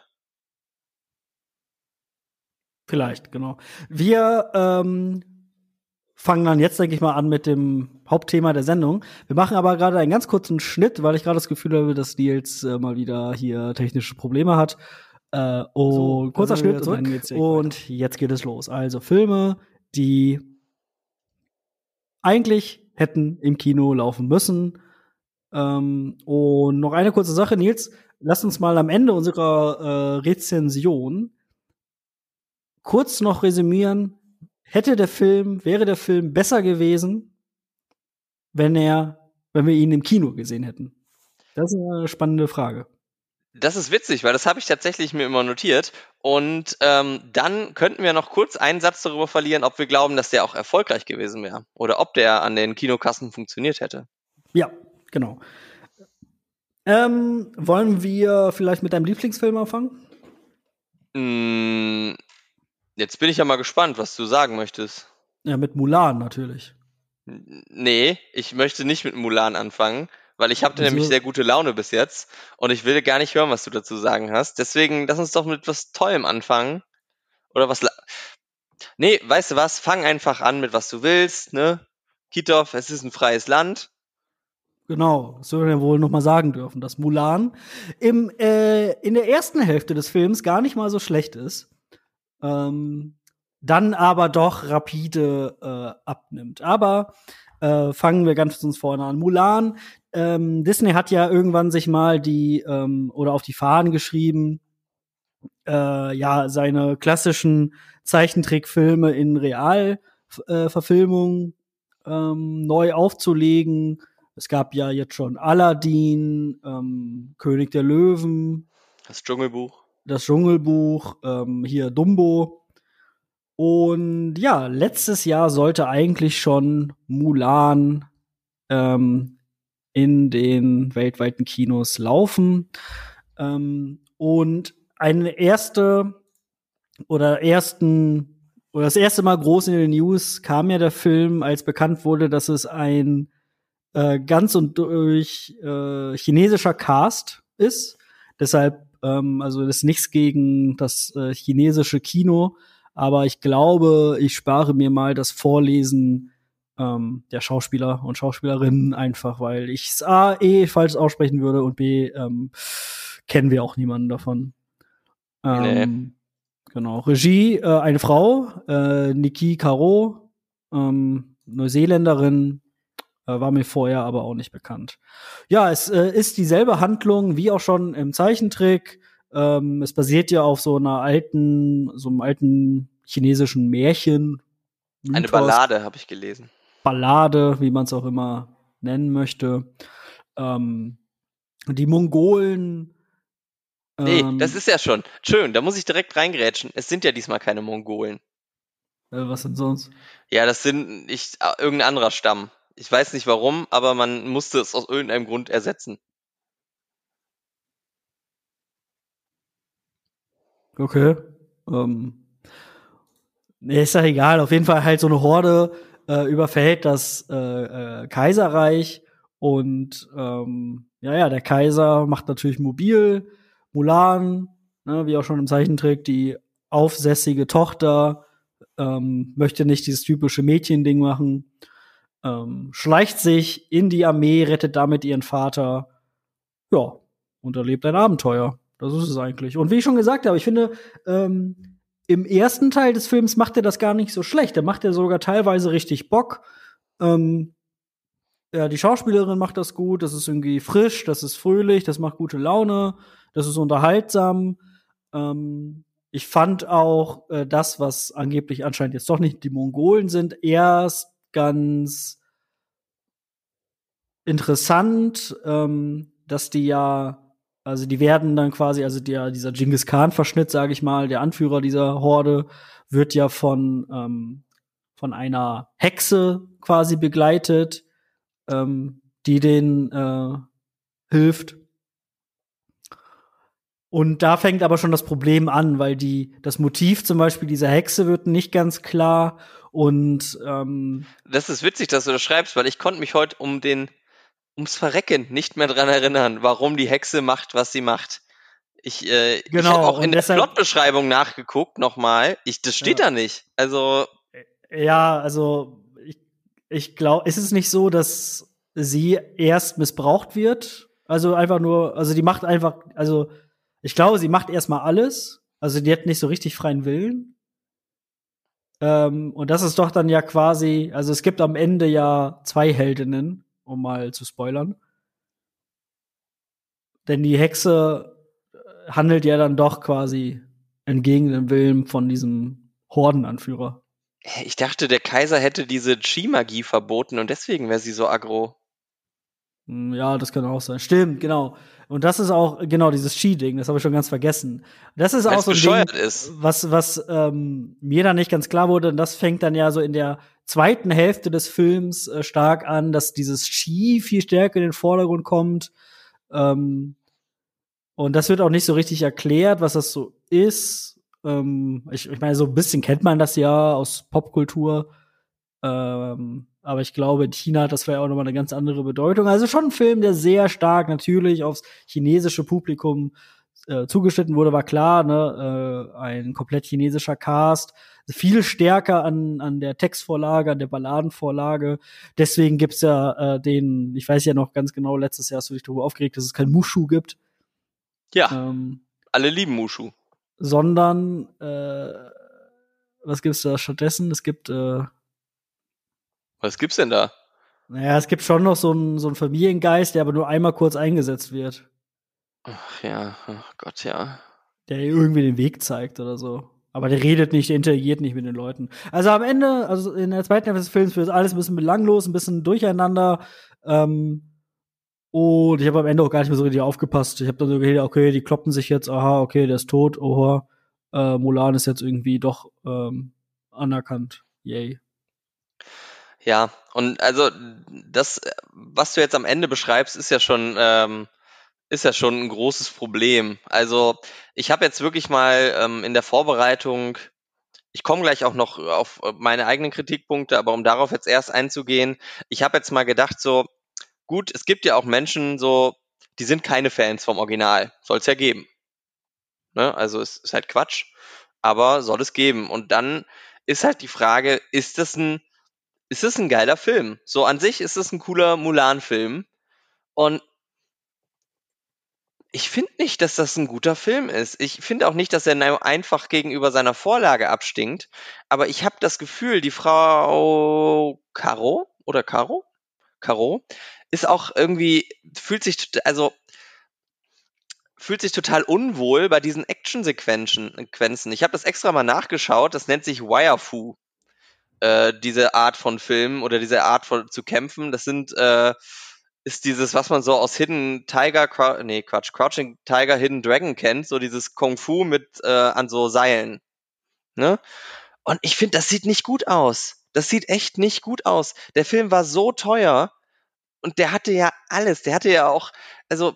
Vielleicht, genau. Wir ähm, fangen dann jetzt, denke ich mal, an mit dem Hauptthema der Sendung. Wir machen aber gerade einen ganz kurzen Schnitt, weil ich gerade das Gefühl habe, dass Nils äh, mal wieder hier technische Probleme hat. Äh, und so, kurzer Schnitt und, jetzt, und jetzt geht es los. Also Filme, die eigentlich hätten im Kino laufen müssen. Ähm, und noch eine kurze Sache, Nils, lass uns mal am Ende unserer äh, Rezension kurz noch resümieren, hätte der Film, wäre der Film besser gewesen, wenn er, wenn wir ihn im Kino gesehen hätten? Das ist eine spannende Frage. Das ist witzig, weil das habe ich tatsächlich mir immer notiert. Und ähm, dann könnten wir noch kurz einen Satz darüber verlieren, ob wir glauben, dass der auch erfolgreich gewesen wäre oder ob der an den Kinokassen funktioniert hätte. Ja, genau. Ähm, wollen wir vielleicht mit deinem Lieblingsfilm anfangen? Mm, Jetzt bin ich ja mal gespannt, was du sagen möchtest. Ja, mit Mulan natürlich. Nee, ich möchte nicht mit Mulan anfangen, weil ich habe nämlich sehr gute Laune bis jetzt und ich will gar nicht hören, was du dazu sagen hast. Deswegen lass uns doch mit was Tollem anfangen. Oder was. Nee, weißt du was? Fang einfach an mit was du willst, ne? Kitov, es ist ein freies Land. Genau, das soll wir wohl noch mal sagen dürfen, dass Mulan im, äh, in der ersten Hälfte des Films gar nicht mal so schlecht ist ähm, dann aber doch rapide äh, abnimmt. Aber äh, fangen wir ganz von vorne an. Mulan, ähm, Disney hat ja irgendwann sich mal die ähm, oder auf die Fahnen geschrieben, äh, ja, seine klassischen Zeichentrickfilme in Realverfilmung äh, ähm, neu aufzulegen. Es gab ja jetzt schon Aladdin, ähm, König der Löwen. Das Dschungelbuch das Dschungelbuch, ähm, hier Dumbo. Und ja, letztes Jahr sollte eigentlich schon Mulan ähm, in den weltweiten Kinos laufen. Ähm, und eine erste oder ersten oder das erste Mal groß in den News kam ja der Film, als bekannt wurde, dass es ein äh, ganz und durch äh, chinesischer Cast ist. Deshalb ähm, also das ist nichts gegen das äh, chinesische Kino, aber ich glaube, ich spare mir mal das Vorlesen ähm, der Schauspieler und Schauspielerinnen einfach, weil ich es A, eh falsch aussprechen würde und B, ähm, kennen wir auch niemanden davon. Ähm, nee. Genau. Regie, äh, eine Frau, äh, Niki Caro, ähm, Neuseeländerin, äh, war mir vorher aber auch nicht bekannt. Ja, es äh, ist dieselbe Handlung wie auch schon im Zeichentrick. Ähm, es basiert ja auf so einer alten, so einem alten chinesischen Märchen. Mythos. Eine Ballade habe ich gelesen. Ballade, wie man es auch immer nennen möchte. Ähm, die Mongolen. Nee, ähm, das ist ja schon. Schön, da muss ich direkt reingrätschen. Es sind ja diesmal keine Mongolen. Äh, was sind sonst? Ja, das sind ich, äh, irgendein anderer Stamm. Ich weiß nicht warum, aber man musste es aus irgendeinem Grund ersetzen. Okay. Ähm. Nee, ist ja egal. Auf jeden Fall halt so eine Horde äh, überfällt das äh, äh, Kaiserreich und ähm, ja, ja, der Kaiser macht natürlich mobil. Mulan, ne, wie auch schon im Zeichentrick, die aufsässige Tochter ähm, möchte nicht dieses typische Mädchending machen ähm, schleicht sich in die Armee, rettet damit ihren Vater. Ja, und erlebt ein Abenteuer. Das ist es eigentlich. Und wie ich schon gesagt habe, ich finde, ähm, im ersten Teil des Films macht er das gar nicht so schlecht. Da macht er sogar teilweise richtig Bock. Ähm, ja, die Schauspielerin macht das gut. Das ist irgendwie frisch, das ist fröhlich, das macht gute Laune, das ist unterhaltsam. Ähm, ich fand auch äh, das, was angeblich anscheinend jetzt doch nicht die Mongolen sind, erst ganz interessant, ähm, dass die ja, also die werden dann quasi, also der, dieser Genghis Khan-Verschnitt, sage ich mal, der Anführer dieser Horde, wird ja von, ähm, von einer Hexe quasi begleitet, ähm, die den äh, hilft. Und da fängt aber schon das Problem an, weil die, das Motiv zum Beispiel dieser Hexe wird nicht ganz klar und ähm, Das ist witzig, dass du das schreibst, weil ich konnte mich heute um den ums Verrecken nicht mehr dran erinnern, warum die Hexe macht, was sie macht. Ich, äh, Genau, ich habe auch in der Plotbeschreibung nachgeguckt nochmal. Ich, das steht Ja. da nicht. Also, Ja, also ich, ich glaube, ist es nicht so, dass sie erst missbraucht wird? Also einfach nur, also die macht einfach, also ich glaube, sie macht erstmal alles. Also die hat nicht so richtig freien Willen. Ähm, und das ist doch dann ja quasi, also es gibt am Ende ja zwei Heldinnen, um mal zu spoilern. Denn die Hexe äh, handelt ja dann doch quasi entgegen dem Willen von diesem Hordenanführer. ich dachte, der Kaiser hätte diese Chi-Magie verboten und deswegen wäre sie so aggro. Hm, Ja, das kann auch sein. Stimmt, genau. Und das ist auch, genau, dieses Ski-Ding, das habe ich schon ganz vergessen. Das ist Weil auch so ein Ding, ist. was, was ähm, mir da nicht ganz klar wurde. Und das fängt dann ja so in der zweiten Hälfte des Films äh, stark an, dass dieses Ski viel stärker in den Vordergrund kommt. Ähm, und das wird auch nicht so richtig erklärt, was das so ist. Ähm, ich, ich meine, so ein bisschen kennt man das ja aus Popkultur. Ähm, aber ich glaube, in China hat das vielleicht auch nochmal eine ganz andere Bedeutung. Also schon ein Film, der sehr stark natürlich aufs chinesische Publikum äh, zugeschnitten wurde, war klar, ne? Äh, ein komplett chinesischer Cast. Viel stärker an, an der Textvorlage, an der Balladenvorlage. Deswegen gibt's ja äh, den, ich weiß ja noch ganz genau, letztes Jahr hast du dich darüber aufgeregt, dass es kein Mushu gibt. Ja, Ähm, alle lieben Mushu. sondern äh, was gibt's da stattdessen? Es gibt äh, Was gibt's denn da? Naja, es gibt schon noch so einen so einen Familiengeist, der aber nur einmal kurz eingesetzt wird, Ach ja, ach Gott, ja. der irgendwie den Weg zeigt oder so. Aber der redet nicht, der interagiert nicht mit den Leuten. Also am Ende, also in der zweiten Hälfte des Films wird alles ein bisschen belanglos, ein bisschen durcheinander. Ähm, und ich habe am Ende auch gar nicht mehr so richtig aufgepasst. Ich habe dann so gedacht, okay, die kloppen sich jetzt, aha, okay, der ist tot, oha. Äh, Mulan ist jetzt irgendwie doch ähm, anerkannt. Yay. Ja, und also das, was du jetzt am Ende beschreibst, ist ja schon, ähm, ist ja schon ein großes Problem. Also ich habe jetzt wirklich mal ähm, in der Vorbereitung, ich komme gleich auch noch auf äh, meine eigenen Kritikpunkte, aber um darauf jetzt erst einzugehen, ich habe jetzt mal gedacht, so, gut, es gibt ja auch Menschen so, die sind keine Fans vom Original. Soll es ja geben. Ne? Also es ist halt Quatsch, aber soll es geben. Und dann ist halt die Frage, ist das ein ist es ein geiler Film. So an sich ist es ein cooler Mulan-Film. Und ich finde nicht, dass das ein guter Film ist. Ich finde auch nicht, dass er einfach gegenüber seiner Vorlage abstinkt. Aber ich habe das Gefühl, die Frau Caro oder Caro? Caro ist auch irgendwie, fühlt sich, also fühlt sich total unwohl bei diesen Action-Sequenzen. Sequenzen. Ich habe das extra mal nachgeschaut. Das nennt sich Wirefu äh, diese Art von Film oder diese Art von zu kämpfen. Das sind äh, ist dieses, was man so aus Hidden Tiger, nee, Quatsch, Crouching Tiger, Hidden Dragon kennt, so dieses Kung Fu mit äh, an so Seilen. Ne? Und ich finde, das sieht nicht gut aus. Das sieht echt nicht gut aus. Der Film war so teuer und der hatte ja alles. Der hatte ja auch, also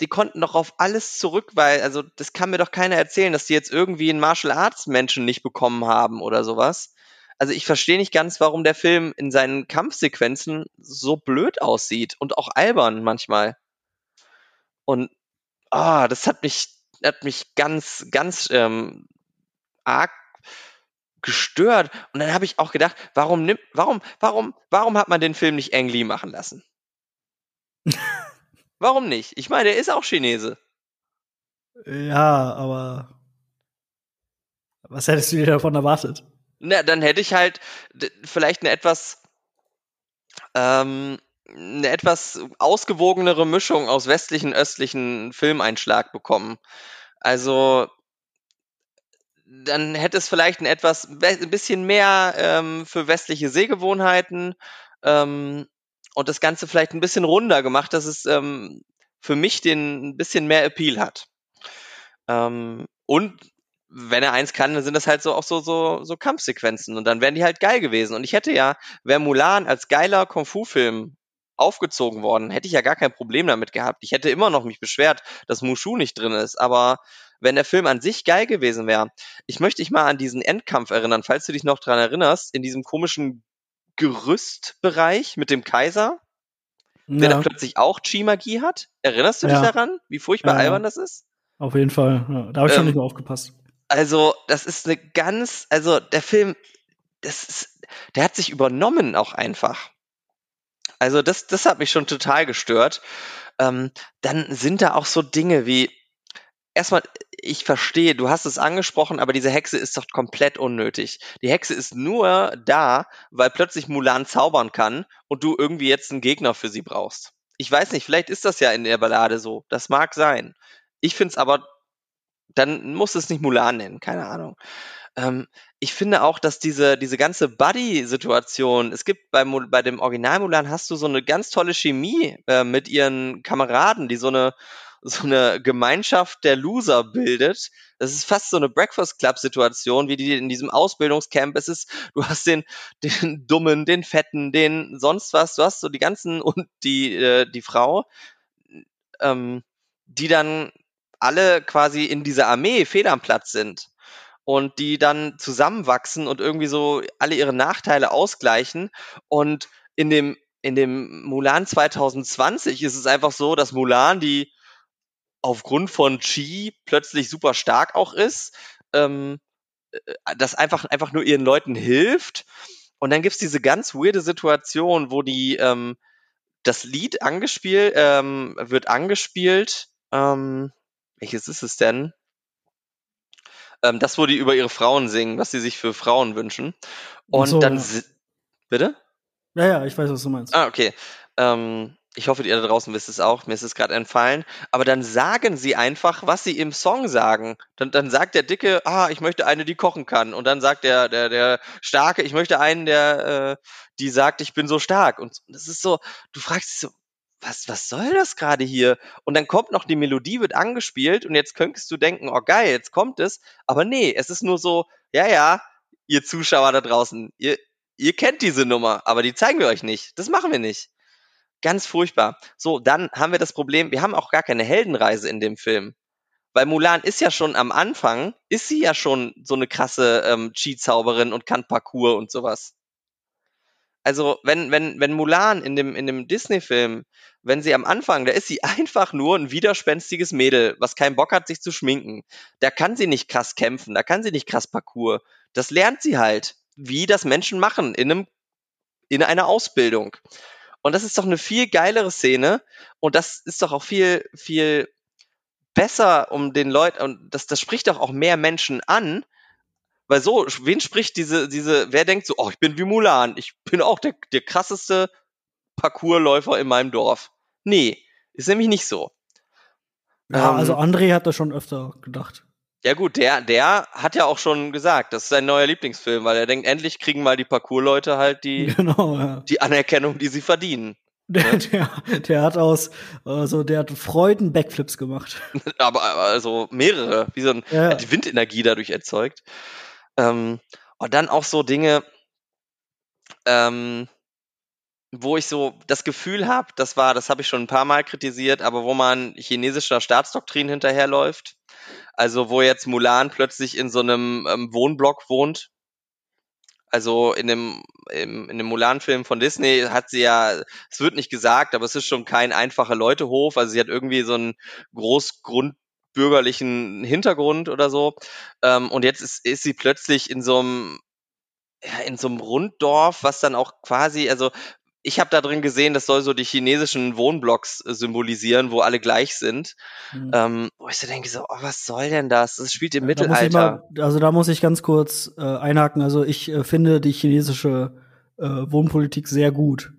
die konnten doch auf alles zurück, weil, also das kann mir doch keiner erzählen, dass die jetzt irgendwie einen Martial Arts Menschen nicht bekommen haben oder sowas. Also ich verstehe nicht ganz, warum der Film in seinen Kampfsequenzen so blöd aussieht und auch albern manchmal. Und ah, das hat mich, hat mich ganz, ganz ähm, arg gestört. Und dann habe ich auch gedacht, warum nimmt, warum, warum, warum hat man den Film nicht Ang Lee machen lassen? (laughs) warum nicht? Ich meine, er ist auch Chinese. Ja, aber was hättest du dir davon erwartet? Na, dann hätte ich halt vielleicht eine etwas ähm, eine etwas ausgewogenere Mischung aus westlichen, östlichen Filmeinschlag bekommen. Also dann hätte es vielleicht ein etwas ein bisschen mehr ähm, für westliche Sehgewohnheiten ähm, und das Ganze vielleicht ein bisschen runder gemacht, dass es ähm, für mich den ein bisschen mehr Appeal hat. Ähm, und wenn er eins kann, dann sind das halt so auch so, so, so Kampfsequenzen und dann wären die halt geil gewesen. Und ich hätte ja, wäre Mulan als geiler Kung-Fu-Film aufgezogen worden, hätte ich ja gar kein Problem damit gehabt. Ich hätte immer noch mich beschwert, dass Mushu nicht drin ist, aber wenn der Film an sich geil gewesen wäre, ich möchte dich mal an diesen Endkampf erinnern, falls du dich noch dran erinnerst, in diesem komischen Gerüstbereich mit dem Kaiser. der dann plötzlich auch Chi-Magie hat. Erinnerst du dich daran, wie furchtbar albern das ist? Auf jeden Fall. Ja, da habe ich ähm, schon nicht mehr aufgepasst. Also, das ist eine ganz, also der Film, das ist, der hat sich übernommen auch einfach. Also das, das hat mich schon total gestört. Ähm, dann sind da auch so Dinge wie, erstmal, ich verstehe, du hast es angesprochen, aber diese Hexe ist doch komplett unnötig. Die Hexe ist nur da, weil plötzlich Mulan zaubern kann und du irgendwie jetzt einen Gegner für sie brauchst. Ich weiß nicht, vielleicht ist das ja in der Ballade so. Das mag sein. Ich finde es aber, dann muss es nicht Mulan nennen, keine Ahnung. Ähm, ich finde auch, dass diese, diese ganze Buddy-Situation, es gibt bei, bei dem Original Mulan hast du so eine ganz tolle Chemie äh, mit ihren Kameraden, die so eine, so eine Gemeinschaft der Loser bildet. Das ist fast so eine Breakfast Club Situation, wie die in diesem Ausbildungscamp. Es ist, du hast den, den Dummen, den Fetten, den sonst was, du hast so die ganzen und die, äh, die Frau, ähm, die dann alle quasi in dieser Armee fehl am Platz sind und die dann zusammenwachsen und irgendwie so alle ihre Nachteile ausgleichen. Und in dem, in dem Mulan 2020 ist es einfach so, dass Mulan, die aufgrund von Chi plötzlich super stark auch ist, ähm, äh, das einfach, einfach nur ihren Leuten hilft. Und dann gibt's diese ganz weirde Situation, wo die ähm, das Lied angespielt, ähm, wird angespielt. Ähm, welches ist es denn? Ähm, das, wo die über ihre Frauen singen, was sie sich für Frauen wünschen. Und so, dann. Ja. Bitte? Ja, ja, ich weiß, was du meinst. Ah, okay. Ähm, ich hoffe, ihr da draußen wisst es auch. Mir ist es gerade entfallen. Aber dann sagen sie einfach, was sie im Song sagen. Dann, dann sagt der Dicke, ah, ich möchte eine, die kochen kann. Und dann sagt der, der, der Starke, ich möchte einen, der, äh, die sagt, ich bin so stark. Und das ist so, du fragst dich so, was, was soll das gerade hier? Und dann kommt noch die Melodie, wird angespielt und jetzt könntest du denken, oh geil, jetzt kommt es. Aber nee, es ist nur so, ja, ja, ihr Zuschauer da draußen, ihr, ihr kennt diese Nummer, aber die zeigen wir euch nicht. Das machen wir nicht. Ganz furchtbar. So, dann haben wir das Problem, wir haben auch gar keine Heldenreise in dem Film. Weil Mulan ist ja schon am Anfang, ist sie ja schon so eine krasse ähm, Chi-Zauberin und kann Parkour und sowas. Also, wenn, wenn, wenn Mulan in dem, in dem Disney-Film, wenn sie am Anfang, da ist sie (laughs) einfach nur ein widerspenstiges Mädel, was keinen Bock hat, sich zu schminken. Da kann sie nicht krass kämpfen, da kann sie nicht krass Parcours. Das lernt sie halt, wie das Menschen machen in einem, in einer Ausbildung. Und das ist doch eine viel geilere Szene und das ist doch auch viel, viel besser um den Leuten, und das, das spricht doch auch mehr Menschen an, weil so, wen spricht diese, diese, wer denkt so, oh, ich bin wie Mulan, ich bin auch der, der krasseste Parkourläufer in meinem Dorf. Nee, ist nämlich nicht so. Ja, ähm, also André hat das schon öfter gedacht. Ja gut, der, der hat ja auch schon gesagt, das ist sein neuer Lieblingsfilm, weil er denkt, endlich kriegen mal die Parkourleute halt die, (laughs) genau, ja. die Anerkennung, die sie verdienen. (laughs) Der, ne? der, der hat aus, also der hat Freuden Backflips gemacht. (laughs) Aber also mehrere, wie so ein, ja. die Windenergie dadurch erzeugt. Ähm, und dann auch so Dinge, ähm, wo ich so das Gefühl habe, das war, das habe ich schon ein paar Mal kritisiert, aber wo man chinesischer Staatsdoktrin hinterherläuft. Also wo jetzt Mulan plötzlich in so einem ähm, Wohnblock wohnt. Also in dem, im, in dem Mulan-Film von Disney hat sie ja, es wird nicht gesagt, aber es ist schon kein einfacher Leutehof. Also sie hat irgendwie so einen Großgrund bürgerlichen Hintergrund oder so. Ähm, und jetzt ist, ist sie plötzlich in so einem ja, in so einem Runddorf, was dann auch quasi, also ich habe da drin gesehen, das soll so die chinesischen Wohnblocks äh, symbolisieren, wo alle gleich sind. Mhm. Ähm, wo ich so denke, so, oh, was soll denn das? Das spielt im ja, Mittelalter. Mal, also da muss ich ganz kurz äh, einhaken. Also ich äh, finde die chinesische äh, Wohnpolitik sehr gut.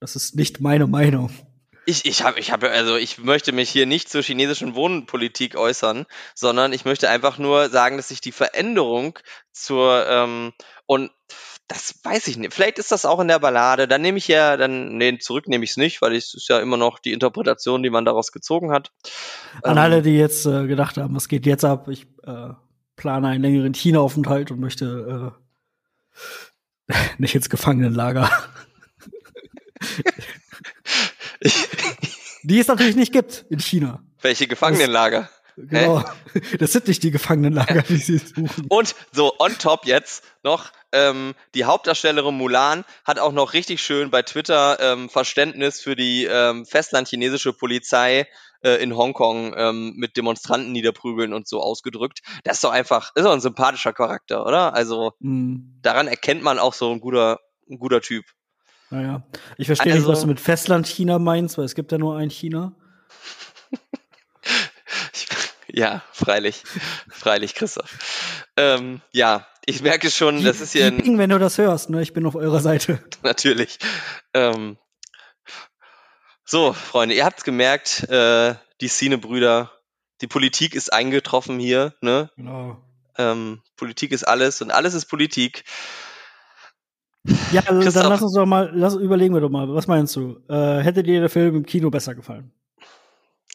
Das ist nicht meine Meinung. Ich, ich habe, ich habe, also ich möchte mich hier nicht zur chinesischen Wohnpolitik äußern, sondern ich möchte einfach nur sagen, dass sich die Veränderung zur ähm, und das weiß ich nicht. Vielleicht ist das auch in der Ballade. Dann nehme ich ja, dann, nee, zurück nehme ich es nicht, weil es ist ja immer noch die Interpretation, die man daraus gezogen hat. An ähm, alle, die jetzt äh, gedacht haben, was geht jetzt ab? Ich äh, plane einen längeren China-Aufenthalt und möchte äh, (laughs) nicht ins Gefangenenlager. (laughs) die es natürlich nicht gibt in China. Welche Gefangenenlager? Genau. Das sind nicht die Gefangenenlager, die sie suchen. Und so on top jetzt noch, ähm, die Hauptdarstellerin Mulan hat auch noch richtig schön bei Twitter ähm, Verständnis für die ähm, festlandchinesische Polizei äh, in Hongkong ähm, mit Demonstranten niederprügeln und so ausgedrückt. Das ist doch einfach, ist doch ein sympathischer Charakter, oder? Also Hm. daran erkennt man auch so ein guter, ein guter Typ. Naja. Ich verstehe nicht, Also- was du mit Festland China meinst, weil es gibt ja nur ein China. (laughs) Ja, freilich, freilich, Christoph. Ähm, ja, ich merke schon, das ist hier ein, wenn du das hörst, ne? Ich bin auf eurer Seite. (laughs) natürlich. Ähm, so, Freunde, ihr habt's gemerkt, äh, die Szene-Brüder, die Politik ist eingetroffen hier, ne? Genau. Ähm, Politik ist alles und alles ist Politik. Ja, (laughs) also dann lass uns doch mal, lass, überlegen wir doch mal, was meinst du? Äh, hätte dir der Film im Kino besser gefallen?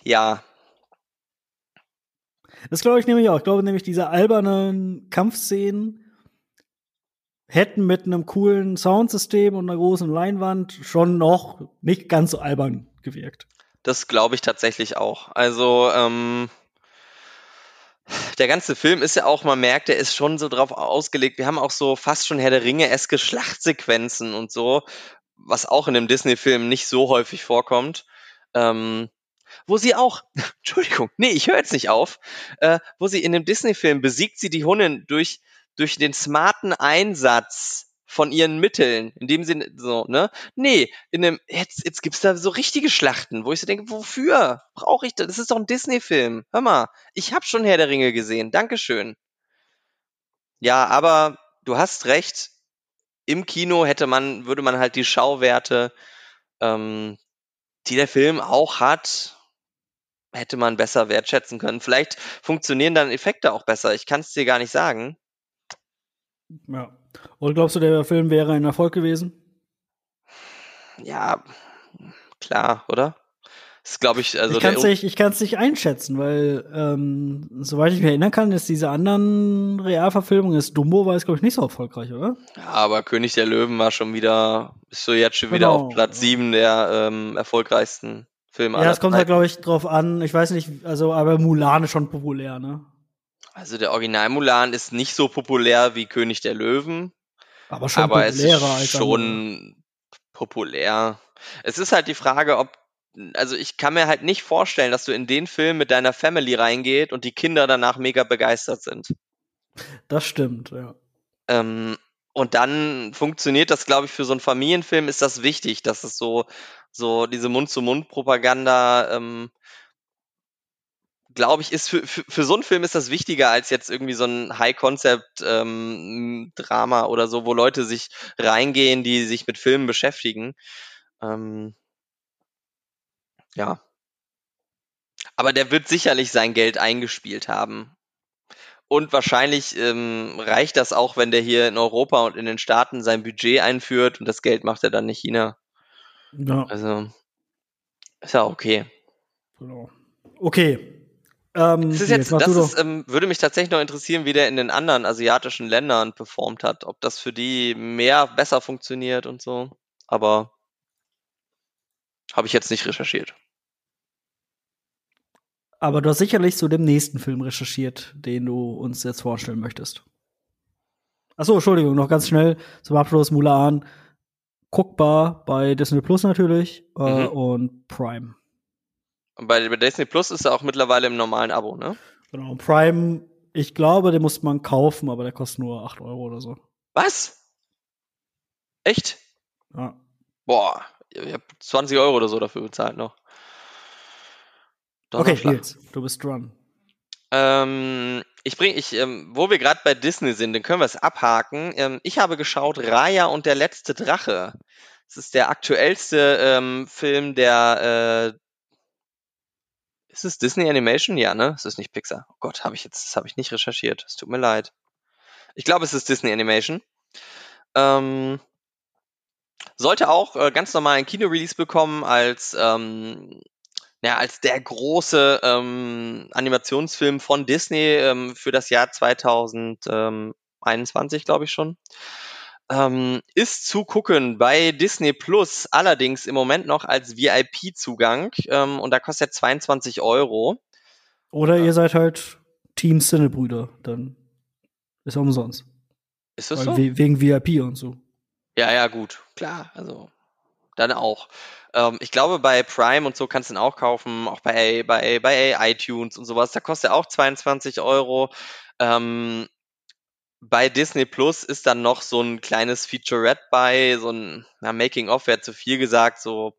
Ja, Das glaube ich nämlich auch. Ich glaube nämlich, diese albernen Kampfszenen hätten mit einem coolen Soundsystem und einer großen Leinwand schon noch nicht ganz so albern gewirkt. das glaube ich tatsächlich auch. Also, ähm, der ganze Film ist ja auch, man merkt, der ist schon so drauf ausgelegt. Wir haben auch so fast schon Herr der Ringe-eske Schlachtsequenzen und so, was auch in einem Disney-Film nicht so häufig vorkommt. Ähm, wo sie auch, (laughs) Entschuldigung, nee, ich höre jetzt nicht auf, äh, wo sie in dem Disney-Film besiegt sie die Hunden durch, durch den smarten Einsatz von ihren Mitteln, indem sie so, ne? Nee, in dem, jetzt, jetzt gibt's da so richtige Schlachten, wo ich so denke, wofür? Brauche ich das? Das ist doch ein Disney-Film. Hör mal, ich habe schon Herr der Ringe gesehen. Dankeschön. Ja, aber du hast recht. Im Kino hätte man, würde man halt die Schauwerte, ähm, die der Film auch hat, hätte man besser wertschätzen können. Vielleicht funktionieren dann Effekte auch besser. Ich kann es dir gar nicht sagen. Ja. Und glaubst du, der Film wäre ein Erfolg gewesen? Ja, klar, oder? Das ist, glaube ich, also ich kann es nicht, ich kann's nicht einschätzen, weil, ähm, soweit ich mich erinnern kann, ist diese anderen Realverfilmungen, ist Dumbo war jetzt, glaube ich, nicht so erfolgreich, oder? Ja, aber König der Löwen war schon wieder, ist so jetzt schon wieder Genau. auf Platz sieben der ähm, erfolgreichsten Filme Ja, es kommt halt, glaube ich, drauf an. Ich weiß nicht, also, aber Mulan ist schon populär, ne? Also der Original Mulan ist nicht so populär wie König der Löwen, Aber schon aber es populärer ist als schon populär. Es ist halt die Frage, ob, also ich kann mir halt nicht vorstellen, dass du in den Film mit deiner Family reingeht und die Kinder danach mega begeistert sind. Das stimmt, ja. Ähm, und dann funktioniert das, glaube ich, für so einen Familienfilm ist das wichtig, dass es so, so diese Mund-zu-Mund-Propaganda, ähm, glaube ich, ist für, für, für so einen Film ist das wichtiger als jetzt irgendwie so ein High-Concept-Drama oder so, wo Leute sich reingehen, die sich mit Filmen beschäftigen. Ähm, ja. Aber der wird sicherlich sein Geld eingespielt haben. Und wahrscheinlich ähm, reicht das auch, wenn der hier in Europa und in den Staaten sein Budget einführt und das Geld macht er dann in China. Ja, Also ist ja okay. genau. Okay. Ähm, Das ist jetzt mach das ist, ähm, würde mich tatsächlich noch interessieren, wie der in den anderen asiatischen Ländern performt hat, ob das für die mehr besser funktioniert und so. Aber habe ich jetzt nicht recherchiert. Aber du hast sicherlich zu dem nächsten Film recherchiert, den du uns jetzt vorstellen möchtest. Achso, Entschuldigung, noch ganz schnell zum Abschluss Mulan. Guckbar bei Disney Plus natürlich äh, Mhm. und Prime. Und bei, bei Disney Plus ist er auch mittlerweile im normalen Abo, ne? Genau, Prime, ich glaube, den muss man kaufen, aber der kostet nur 8 Euro oder so. Was? Echt? Ja. Boah, ich habe 20 Euro oder so dafür bezahlt noch. Okay. Nils, du bist dran. Ähm, ich bring, ich, ähm, wo wir gerade bei Disney sind, dann können wir es abhaken. Ähm, ich habe geschaut Raya und der letzte Drache. Das ist der aktuellste ähm, Film der. Äh, ist es Disney Animation? Ja, ne? Es ist nicht Pixar. Oh Gott, habe ich jetzt, das habe ich nicht recherchiert. Es tut mir leid. Ich glaube, es ist Disney Animation. Ähm, sollte auch äh, ganz normal ein Kino-Release bekommen als ähm, ja, als der große ähm, Animationsfilm von Disney ähm, für das Jahr 2021, glaube ich schon. Ähm, ist zu gucken bei Disney Plus, allerdings im Moment noch als VIP-Zugang ähm, und da kostet er 22 Euro. Oder ja. ihr seid halt Team Cinebrüder, dann ist auch umsonst. Ist das Weil so? wegen VIP und so. Ja, ja, gut, klar, also dann auch. Ähm, ich glaube, bei Prime und so kannst du ihn auch kaufen, auch bei, bei, bei iTunes und sowas. Da kostet er auch 22 Euro. Ähm, bei Disney Plus ist dann noch so ein kleines Featurette bei, so ein na, Making-of wäre zu viel gesagt, so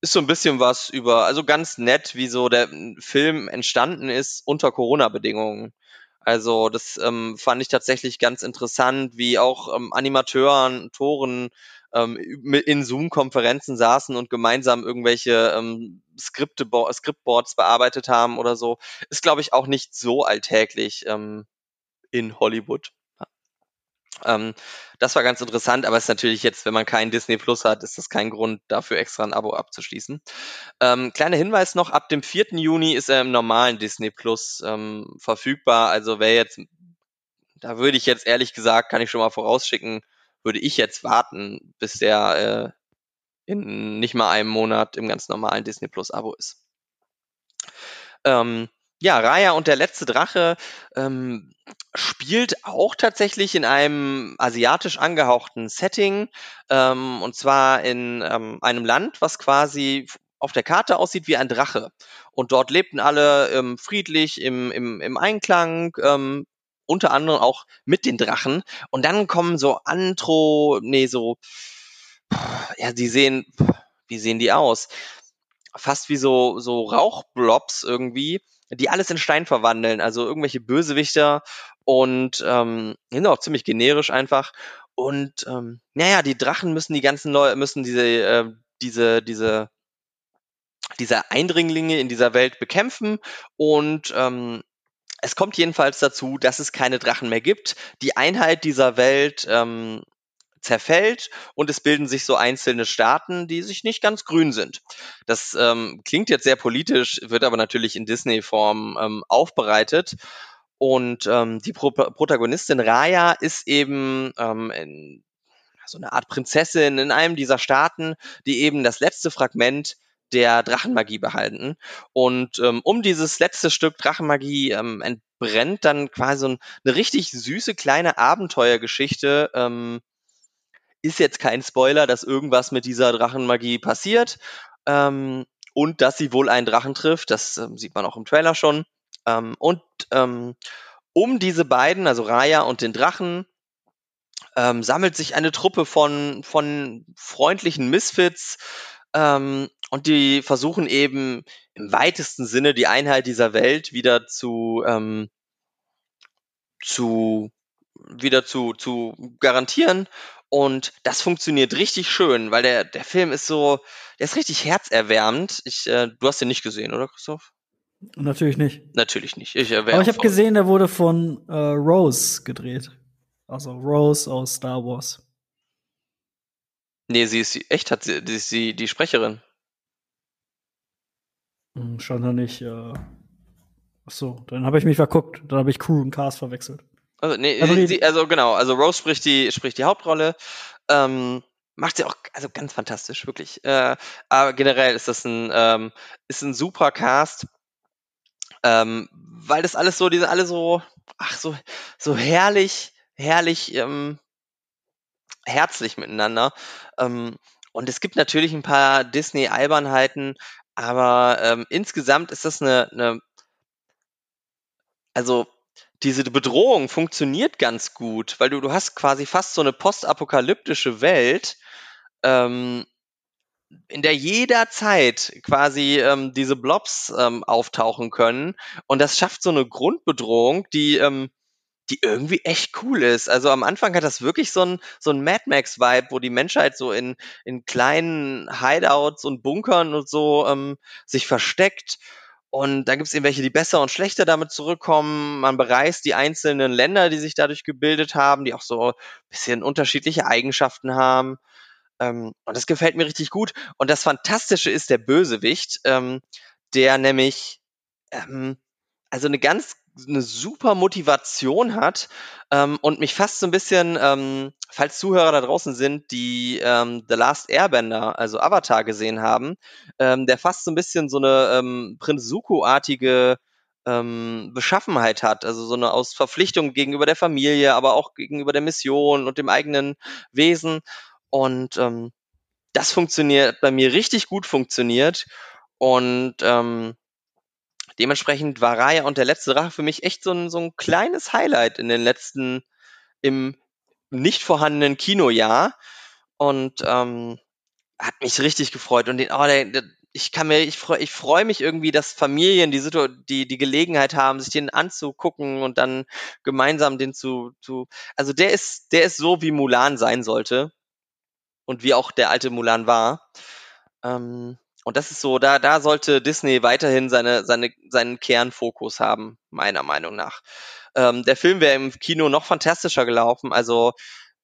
ist so ein bisschen was über, also ganz nett, wie so der Film entstanden ist unter Corona-Bedingungen. Also das ähm, fand ich tatsächlich ganz interessant, wie auch ähm, Animateuren, Toren ähm, in Zoom-Konferenzen saßen und gemeinsam irgendwelche ähm, Skripte, Skriptboards bearbeitet haben oder so. Ist, glaube ich, auch nicht so alltäglich ähm, in Hollywood. Ähm, das war ganz interessant, aber es ist natürlich jetzt, wenn man keinen Disney Plus hat, ist das kein Grund dafür extra ein Abo abzuschließen. Ähm, kleiner Hinweis noch, ab dem 4. Juni ist er im normalen Disney Plus ähm, verfügbar. Also wer jetzt, da würde ich jetzt ehrlich gesagt, kann ich schon mal vorausschicken, würde ich jetzt warten, bis der äh, in nicht mal einem Monat im ganz normalen Disney Plus Abo ist. Ähm, ja, Raya und der letzte Drache ähm, spielt auch tatsächlich in einem asiatisch angehauchten Setting, ähm, und zwar in ähm, einem Land, was quasi auf der Karte aussieht wie ein Drache. Und dort lebten alle ähm, friedlich im, im, im Einklang, ähm, unter anderem auch mit den Drachen. Und dann kommen so Antro, nee, so, ja, die sehen, wie sehen die aus? Fast wie so, so Rauchblobs irgendwie, die alles in Stein verwandeln. Also irgendwelche Bösewichter und ähm, auch ziemlich generisch einfach. Und ähm, naja, die Drachen müssen die ganzen Leute, müssen diese, äh, diese, diese, diese Eindringlinge in dieser Welt bekämpfen und ähm, es kommt jedenfalls dazu, dass es keine Drachen mehr gibt. Die Einheit dieser Welt ähm, zerfällt und es bilden sich so einzelne Staaten, die sich nicht ganz grün sind. Das ähm, klingt jetzt sehr politisch, wird aber natürlich in Disney-Form ähm, aufbereitet. Und ähm, die Pro Protagonistin Raya ist eben ähm, in, so eine Art Prinzessin in einem dieser Staaten, die eben das letzte Fragment der Drachenmagie behalten. Und ähm, um dieses letzte Stück Drachenmagie ähm, entbrennt dann quasi so eine richtig süße kleine Abenteuergeschichte. Ähm, ist jetzt kein Spoiler, dass irgendwas mit dieser Drachenmagie passiert. Ähm, und dass sie wohl einen Drachen trifft. Das ähm, sieht man auch im Trailer schon. Ähm, und ähm, um diese beiden, also Raya und den Drachen, ähm, sammelt sich eine Truppe von, von freundlichen Misfits, ähm, und die versuchen eben im weitesten Sinne die Einheit dieser Welt wieder zu, ähm, zu wieder zu, zu garantieren. Und das funktioniert richtig schön, weil der, der Film ist so, der ist richtig herzerwärmend. Ich, äh, du hast den nicht gesehen, oder Christoph? Natürlich nicht. Natürlich nicht. Ich, äh, Aber ich habe gesehen, der wurde von äh, Rose gedreht. Also Rose aus Star Wars. Nee, sie ist echt, hat sie, die ist die, Sprecherin. Hm, stand da nicht. Äh Achso, dann habe ich mich verguckt. Dann habe ich Crew und Cast verwechselt. Also, nee, also, sie, also genau, also Rose spricht die, spricht die Hauptrolle. Ähm, macht sie auch also ganz fantastisch, wirklich. Äh, aber generell ist das ein, ähm, ist ein super Cast. Ähm, weil das alles so, die sind alle so, ach, so, so herrlich, herrlich ähm, herzlich miteinander. Ähm, und es gibt natürlich ein paar Disney-Albernheiten, aber ähm, insgesamt ist das eine, eine also diese Bedrohung funktioniert ganz gut, weil du, du hast quasi fast so eine postapokalyptische Welt, ähm, in der jederzeit quasi ähm, diese Blobs ähm, auftauchen können. Und das schafft so eine Grundbedrohung, die ähm, die irgendwie echt cool ist. Also am Anfang hat das wirklich so ein, so ein Mad Max-Vibe, wo die Menschheit so in, in kleinen Hideouts und Bunkern und so ähm, sich versteckt. Und da gibt es irgendwelche, die besser und schlechter damit zurückkommen. Man bereist die einzelnen Länder, die sich dadurch gebildet haben, die auch so ein bisschen unterschiedliche Eigenschaften haben. Ähm, und das gefällt mir richtig gut. Und das Fantastische ist der Bösewicht, ähm, der nämlich ähm, also eine ganz eine super Motivation hat ähm, und mich fast so ein bisschen, ähm, falls Zuhörer da draußen sind, die ähm, The Last Airbender, also Avatar gesehen haben, ähm, der fast so ein bisschen so eine ähm, Prinz Zuko-artige ähm, Beschaffenheit hat, also so eine aus Verpflichtung gegenüber der Familie, aber auch gegenüber der Mission und dem eigenen Wesen. Und das funktioniert bei mir richtig gut funktioniert. Und dementsprechend war Raya und der letzte Drache für mich echt so ein, so ein kleines Highlight in den letzten, im nicht vorhandenen Kinojahr. Und ähm, hat mich richtig gefreut. Und den, oh, der, der, ich kann mir, ich freue ich freu mich irgendwie, dass Familien die, die, die Gelegenheit haben, sich den anzugucken und dann gemeinsam den zu, zu, also der ist, der ist so, wie Mulan sein sollte. Und wie auch der alte Mulan war. Ähm, und das ist so, da, da sollte Disney weiterhin seine, seine, seinen Kernfokus haben, meiner Meinung nach. Ähm, der Film wäre im Kino noch fantastischer gelaufen. Also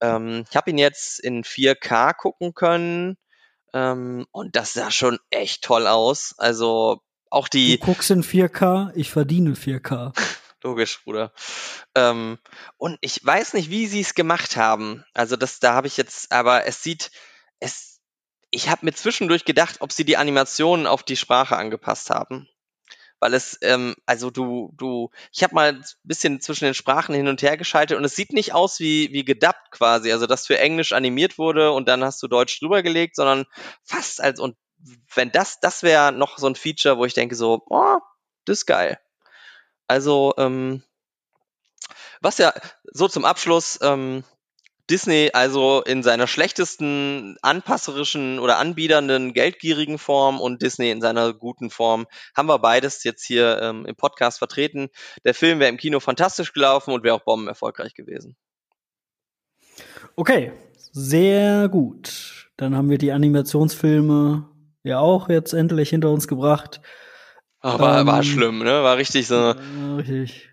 ähm, ich habe ihn jetzt in 4K gucken können ähm, und das sah schon echt toll aus. Also auch die. Du guckst in 4K, ich verdiene 4K. (laughs) Logisch, Bruder. Ähm, und ich weiß nicht, wie sie es gemacht haben. Also das, da habe ich jetzt, aber es sieht, es, ich habe mir zwischendurch gedacht, ob sie die Animationen auf die Sprache angepasst haben weil es, ähm, also du, du, ich habe mal ein bisschen zwischen den Sprachen hin und her geschaltet und es sieht nicht aus wie, wie gedubbt quasi, also dass für Englisch animiert wurde und dann hast du Deutsch drüber gelegt, sondern fast als, und wenn das, das wäre noch so ein Feature, wo ich denke so, oh, das ist geil. Also, ähm, was ja, so zum Abschluss, ähm, Disney also in seiner schlechtesten anpasserischen oder anbiedernden geldgierigen Form und Disney in seiner guten Form haben wir beides jetzt hier ähm, im Podcast vertreten. Der Film wäre im Kino fantastisch gelaufen und wäre auch bomben erfolgreich gewesen. Okay, sehr gut. Dann haben wir die Animationsfilme ja auch jetzt endlich hinter uns gebracht. Ach, war, ähm, war schlimm, ne? War richtig so. Richtig,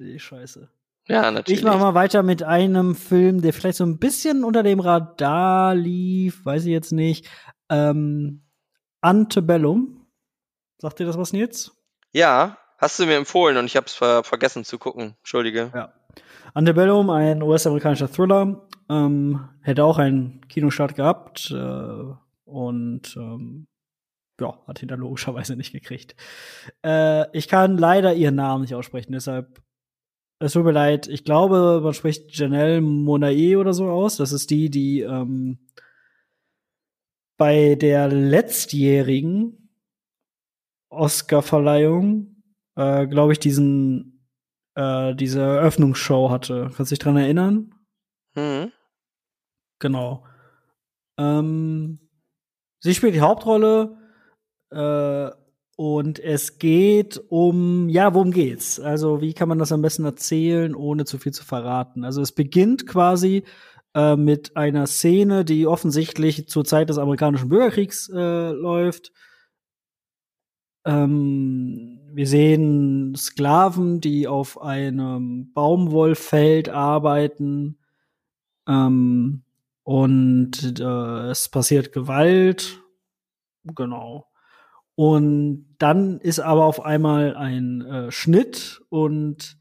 richtig scheiße. Ja, natürlich. Ich mache mal weiter mit einem Film, der vielleicht so ein bisschen unter dem Radar lief, weiß ich jetzt nicht. Ähm, Antebellum. Sagt dir das was, Nils? Ja, hast du mir empfohlen und ich habe es ver vergessen zu gucken. Entschuldige. Ja. Antebellum, ein US-amerikanischer Thriller, ähm, hätte auch einen Kinostart gehabt äh, und ähm, ja, hat ihn dann logischerweise nicht gekriegt. Äh, ich kann leider ihren Namen nicht aussprechen, deshalb es tut mir leid, ich glaube, man spricht Janelle Monae oder so aus. Das ist die, die ähm, bei der letztjährigen Oscar-Verleihung, äh, glaube ich, diesen äh, diese Eröffnungsshow hatte. Kannst du dich dran erinnern? Mhm. Genau. Ähm, sie spielt die Hauptrolle. Äh, und es geht um, ja, worum geht's? Also, wie kann man das am besten erzählen, ohne zu viel zu verraten? Also, es beginnt quasi äh, mit einer Szene, die offensichtlich zur Zeit des amerikanischen Bürgerkriegs äh, läuft. Ähm, wir sehen Sklaven, die auf einem Baumwollfeld arbeiten. Ähm, und äh, es passiert Gewalt. Genau. Und dann ist aber auf einmal ein äh, Schnitt und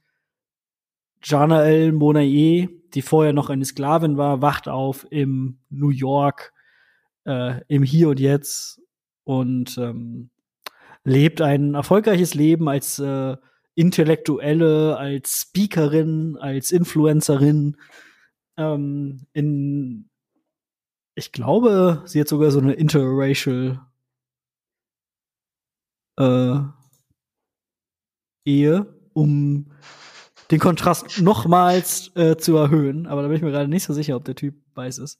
Jana El Monaye, die vorher noch eine Sklavin war, wacht auf im New York, äh, im Hier und Jetzt und ähm, lebt ein erfolgreiches Leben als äh, Intellektuelle, als Speakerin, als Influencerin. Ähm, in, ich glaube, sie hat sogar so eine interracial äh, Ehe, um den Kontrast nochmals äh, zu erhöhen. Aber da bin ich mir gerade nicht so sicher, ob der Typ weiß ist.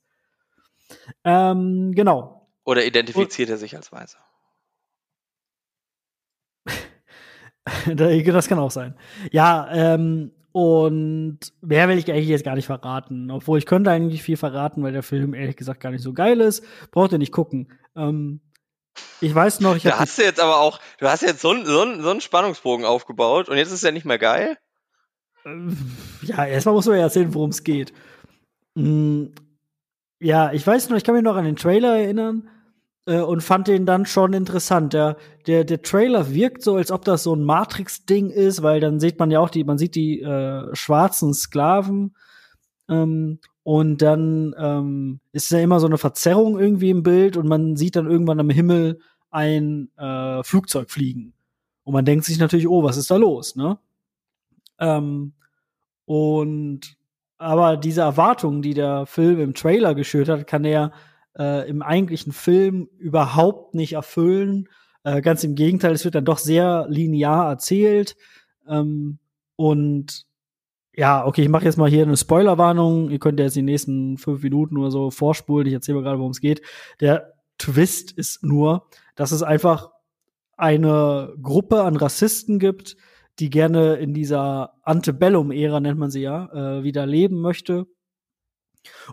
Ähm, genau. Oder identifiziert er sich als Weißer? (laughs) das kann auch sein. Ja, ähm, und mehr will ich eigentlich jetzt gar nicht verraten. Obwohl ich könnte eigentlich viel verraten, weil der Film ehrlich gesagt gar nicht so geil ist. Braucht ihr nicht gucken. Ähm, ich weiß noch, ich Da hast du jetzt aber auch, du hast jetzt so, einen so, so einen Spannungsbogen aufgebaut und jetzt ist er nicht mehr geil? Ja, erstmal muss man ja erzählen, worum es geht. Hm, ja, ich weiß noch, ich kann mich noch an den Trailer erinnern äh, und fand den dann schon interessant. Der, der, der Trailer wirkt so, als ob das so ein Matrix-Ding ist, weil dann sieht man ja auch die, man sieht die äh, schwarzen Sklaven ähm, und dann ähm, ist ja immer so eine Verzerrung irgendwie im Bild und man sieht dann irgendwann am Himmel ein äh, Flugzeug fliegen. Und man denkt sich natürlich, oh, was ist da los, ne? Ähm, und aber diese Erwartungen, die der Film im Trailer geschürt hat, kann er äh, im eigentlichen Film überhaupt nicht erfüllen. Äh, ganz im Gegenteil, es wird dann doch sehr linear erzählt. Ähm, und ja, okay, ich mache jetzt mal hier eine Spoilerwarnung. Ihr könnt ja jetzt die nächsten fünf Minuten oder so vorspulen. Ich erzähle mal gerade, worum es geht. Der Twist ist nur, dass es einfach eine Gruppe an Rassisten gibt, die gerne in dieser Antebellum-Ära, nennt man sie ja, äh, wieder leben möchte.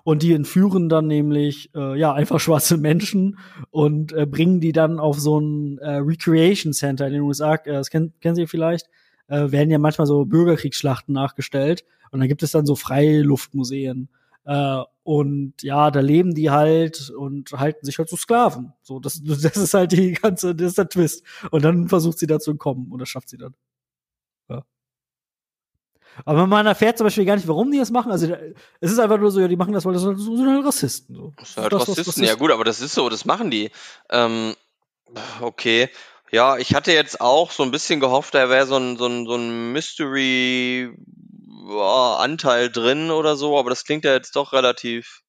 Und die entführen dann nämlich äh, ja einfach schwarze Menschen und äh, bringen die dann auf so ein äh, Recreation Center in den USA. Äh, das kennen, kennen Sie vielleicht. Äh, werden ja manchmal so Bürgerkriegsschlachten nachgestellt. Und dann gibt es dann so Freiluftmuseen. Äh, und ja, da leben die halt und halten sich halt zu Sklaven. So, das, (laughs) das ist halt die ganze, das ist der Twist. Und dann versucht sie da zu entkommen und das schafft sie dann. Ja. Aber man erfährt zum Beispiel gar nicht, warum die das machen. Also es ist einfach nur so, ja, die machen das, weil das sind halt Rassisten. So. Das sind halt das, Rassisten, ja gut, aber das ist so, das machen die. Ähm, okay. Ja, ich hatte jetzt auch so ein bisschen gehofft, da wäre so ein, so ein, so ein Mystery-Anteil drin oder so, aber das klingt ja jetzt doch relativ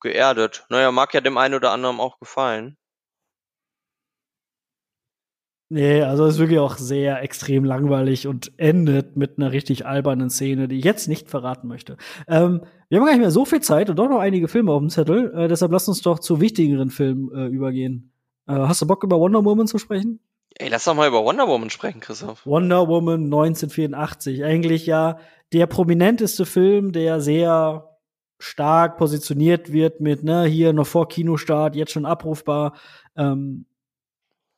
geerdet. Naja, mag ja dem einen oder anderen auch gefallen. Nee, also es ist wirklich auch sehr extrem langweilig und endet mit einer richtig albernen Szene, die ich jetzt nicht verraten möchte. Ähm, wir haben gar nicht mehr so viel Zeit und doch noch einige Filme auf dem Zettel, äh, deshalb lass uns doch zu wichtigeren Filmen äh, übergehen. Äh, hast du Bock über Wonder Woman zu sprechen? Ey, lass doch mal über Wonder Woman sprechen, Christoph. Wonder Woman 1984, eigentlich ja der prominenteste Film, der sehr stark positioniert wird mit, ne, hier noch vor Kinostart, jetzt schon abrufbar. Ähm,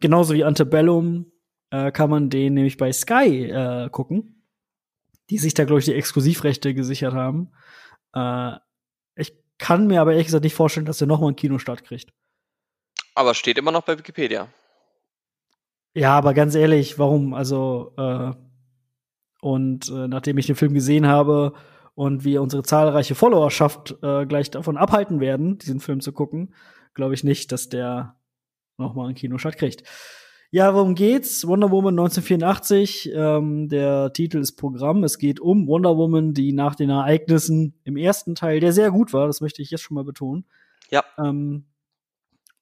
genauso wie Antebellum äh, kann man den nämlich bei Sky äh, gucken, die sich da, glaube ich, die Exklusivrechte gesichert haben. Äh, ich kann mir aber ehrlich gesagt nicht vorstellen, dass er nochmal einen Kinostart kriegt. Aber steht immer noch bei Wikipedia. Ja, aber ganz ehrlich, warum? Also, äh, und äh, nachdem ich den Film gesehen habe und wir unsere zahlreiche Followerschaft äh, gleich davon abhalten werden, diesen Film zu gucken, glaube ich nicht, dass der nochmal einen Kinostart kriegt. Ja, worum geht's? Wonder Woman 1984. Ähm, der Titel ist Programm. Es geht um Wonder Woman, die nach den Ereignissen im ersten Teil, der sehr gut war, das möchte ich jetzt schon mal betonen. Ja. Ähm,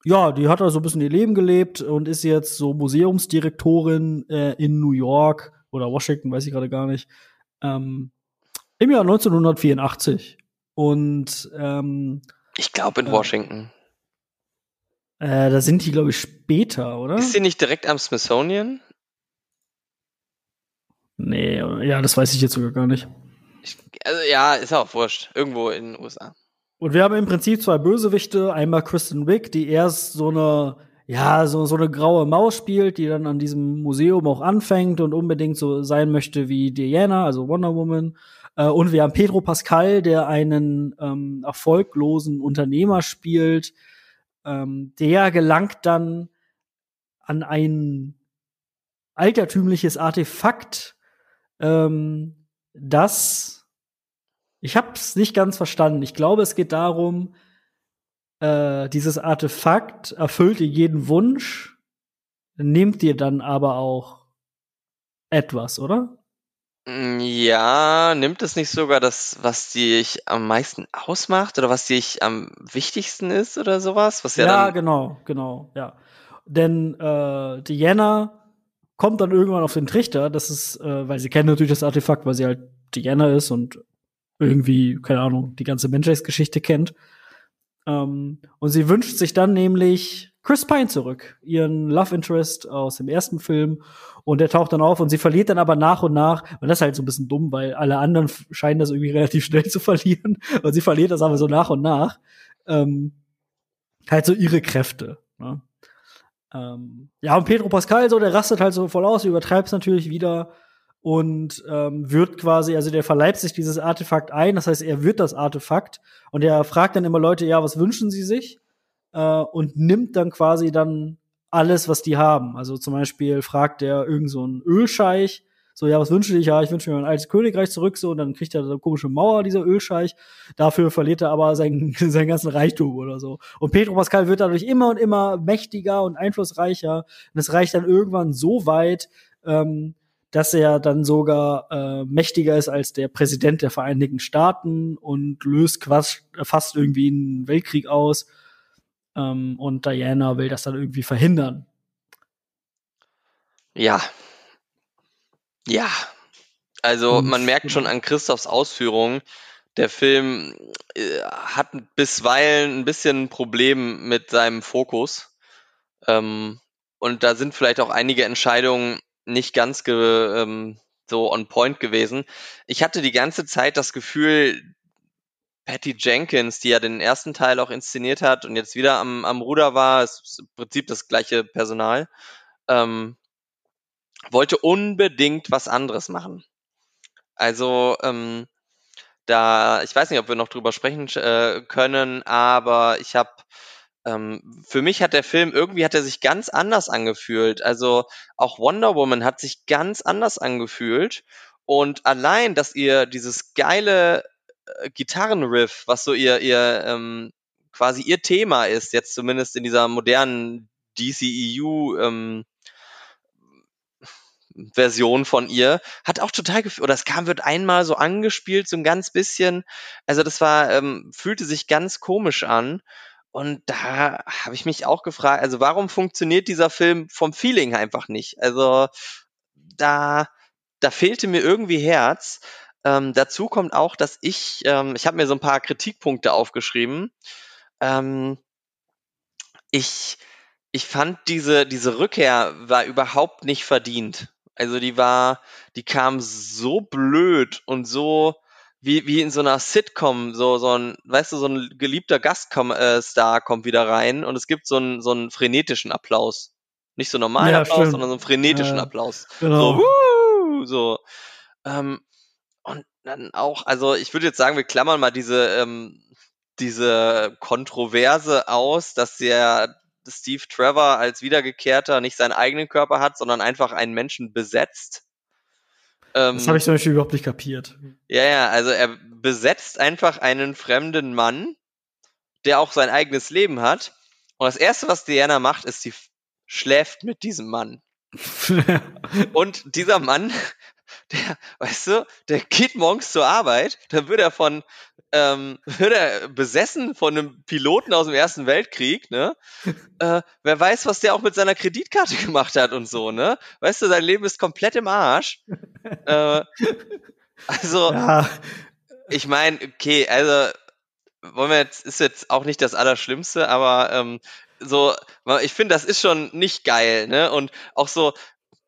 ja, die hat also ein bisschen ihr Leben gelebt und ist jetzt so Museumsdirektorin äh, in New York oder Washington, weiß ich gerade gar nicht. Ähm, Im Jahr 1984. Und ähm, ich glaube in äh, Washington. Äh, da sind die, glaube ich, später, oder? Ist sie nicht direkt am Smithsonian? Nee, ja, das weiß ich jetzt sogar gar nicht. Ich, also, ja, ist auch wurscht. Irgendwo in den USA. Und wir haben im Prinzip zwei Bösewichte. Einmal Kristen Wick, die erst so eine, ja, so, so eine graue Maus spielt, die dann an diesem Museum auch anfängt und unbedingt so sein möchte wie Diana, also Wonder Woman. Äh, und wir haben Pedro Pascal, der einen ähm, erfolglosen Unternehmer spielt. Ähm, der gelangt dann an ein altertümliches Artefakt, ähm, das ich habe es nicht ganz verstanden. Ich glaube, es geht darum, äh, dieses Artefakt erfüllt dir jeden Wunsch, nimmt dir dann aber auch etwas, oder? Mm, ja, nimmt es nicht sogar das, was dich am meisten ausmacht oder was dich am wichtigsten ist oder sowas? Was ja, ja genau, genau, ja. Denn äh, Diana kommt dann irgendwann auf den Trichter, das ist, äh, weil sie kennt natürlich das Artefakt, weil sie halt Diana ist und irgendwie, keine Ahnung, die ganze Menschheitsgeschichte kennt. Ähm, und sie wünscht sich dann nämlich Chris Pine zurück, ihren Love Interest aus dem ersten Film. Und der taucht dann auf und sie verliert dann aber nach und nach. Und das ist halt so ein bisschen dumm, weil alle anderen scheinen das irgendwie (laughs) relativ schnell zu verlieren. Und sie verliert das aber so nach und nach. Ähm, halt so ihre Kräfte. Ne? Ähm, ja, und Pedro Pascal, so, der rastet halt so voll aus, übertreibt es natürlich wieder und ähm, wird quasi, also der verleibt sich dieses Artefakt ein, das heißt, er wird das Artefakt und er fragt dann immer Leute, ja, was wünschen sie sich? Äh, und nimmt dann quasi dann alles, was die haben. Also zum Beispiel fragt er irgend so einen Ölscheich, So, ja, was wünsche ich? Ja, ich wünsche mir ein altes Königreich zurück, so, und dann kriegt er eine komische Mauer, dieser Ölscheich. Dafür verliert er aber seinen, (laughs) seinen ganzen Reichtum oder so. Und Pedro Pascal wird dadurch immer und immer mächtiger und einflussreicher. Und es reicht dann irgendwann so weit, ähm, dass er dann sogar äh, mächtiger ist als der Präsident der Vereinigten Staaten und löst quasi fast irgendwie einen Weltkrieg aus. Ähm, und Diana will das dann irgendwie verhindern. Ja. Ja. Also und, man merkt schon an Christophs Ausführungen, der Film äh, hat bisweilen ein bisschen ein Problem mit seinem Fokus. Ähm, und da sind vielleicht auch einige Entscheidungen nicht ganz ge, ähm, so on point gewesen. Ich hatte die ganze Zeit das Gefühl, Patty Jenkins, die ja den ersten Teil auch inszeniert hat und jetzt wieder am, am Ruder war, ist im Prinzip das gleiche Personal, ähm, wollte unbedingt was anderes machen. Also ähm, da, ich weiß nicht, ob wir noch drüber sprechen äh, können, aber ich habe ähm, für mich hat der Film irgendwie hat er sich ganz anders angefühlt. Also auch Wonder Woman hat sich ganz anders angefühlt. Und allein, dass ihr dieses geile äh, Gitarrenriff, was so ihr, ihr ähm, quasi ihr Thema ist, jetzt zumindest in dieser modernen DCEU ähm, Version von ihr, hat auch total gefühlt, oder es kam, wird einmal so angespielt, so ein ganz bisschen. Also das war, ähm, fühlte sich ganz komisch an. Und da habe ich mich auch gefragt, also warum funktioniert dieser Film vom Feeling einfach nicht? Also da, da fehlte mir irgendwie Herz. Ähm, dazu kommt auch, dass ich, ähm, ich habe mir so ein paar Kritikpunkte aufgeschrieben. Ähm, ich, ich fand diese, diese Rückkehr war überhaupt nicht verdient. Also die war, die kam so blöd und so, wie, wie in so einer Sitcom, so, so ein, weißt du, so ein geliebter Gaststar äh, kommt wieder rein und es gibt so einen, so einen frenetischen Applaus. Nicht so normalen ja, Applaus, stimmt. sondern so einen frenetischen ja, Applaus. Genau. So, wuh, so. Ähm, und dann auch, also ich würde jetzt sagen, wir klammern mal diese, ähm, diese Kontroverse aus, dass der Steve Trevor als Wiedergekehrter nicht seinen eigenen Körper hat, sondern einfach einen Menschen besetzt. Ähm, das habe ich zum Beispiel überhaupt nicht kapiert. Ja, ja, also er besetzt einfach einen fremden Mann, der auch sein eigenes Leben hat. Und das Erste, was Diana macht, ist, sie schläft mit diesem Mann. (laughs) und dieser Mann, der, weißt du, der geht morgens zur Arbeit, dann wird er von, ähm, (laughs) wird er besessen von einem Piloten aus dem Ersten Weltkrieg, ne? (laughs) Äh, wer weiß, was der auch mit seiner Kreditkarte (laughs) gemacht hat und so, ne? Weißt du, sein Leben ist komplett im Arsch. äh, also, ja. ich meine, okay, also wollen wir jetzt, ist jetzt auch nicht das Allerschlimmste, aber ähm, so, ich finde, das ist schon nicht geil, ne? Und auch so,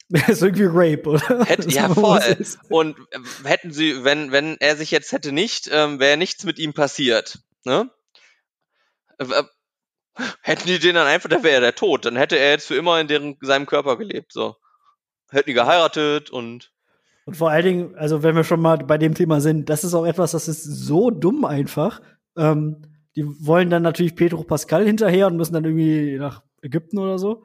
das (laughs) ist irgendwie Rape, oder? Hätte, (laughs) ja, voll. Und äh, hätten sie, wenn, wenn er sich jetzt hätte nicht, ähm, wäre nichts mit ihm passiert, ne? Äh, äh, hätten die den dann einfach, da wäre er der tot. Dann hätte er jetzt für immer in deren, seinem Körper gelebt, so. Hätten die geheiratet und. Und vor allen Dingen, also wenn wir schon mal bei dem Thema sind, das ist auch etwas, das ist so dumm einfach. Ähm, die wollen dann natürlich Pedro Pascal hinterher und müssen dann irgendwie nach Ägypten oder so.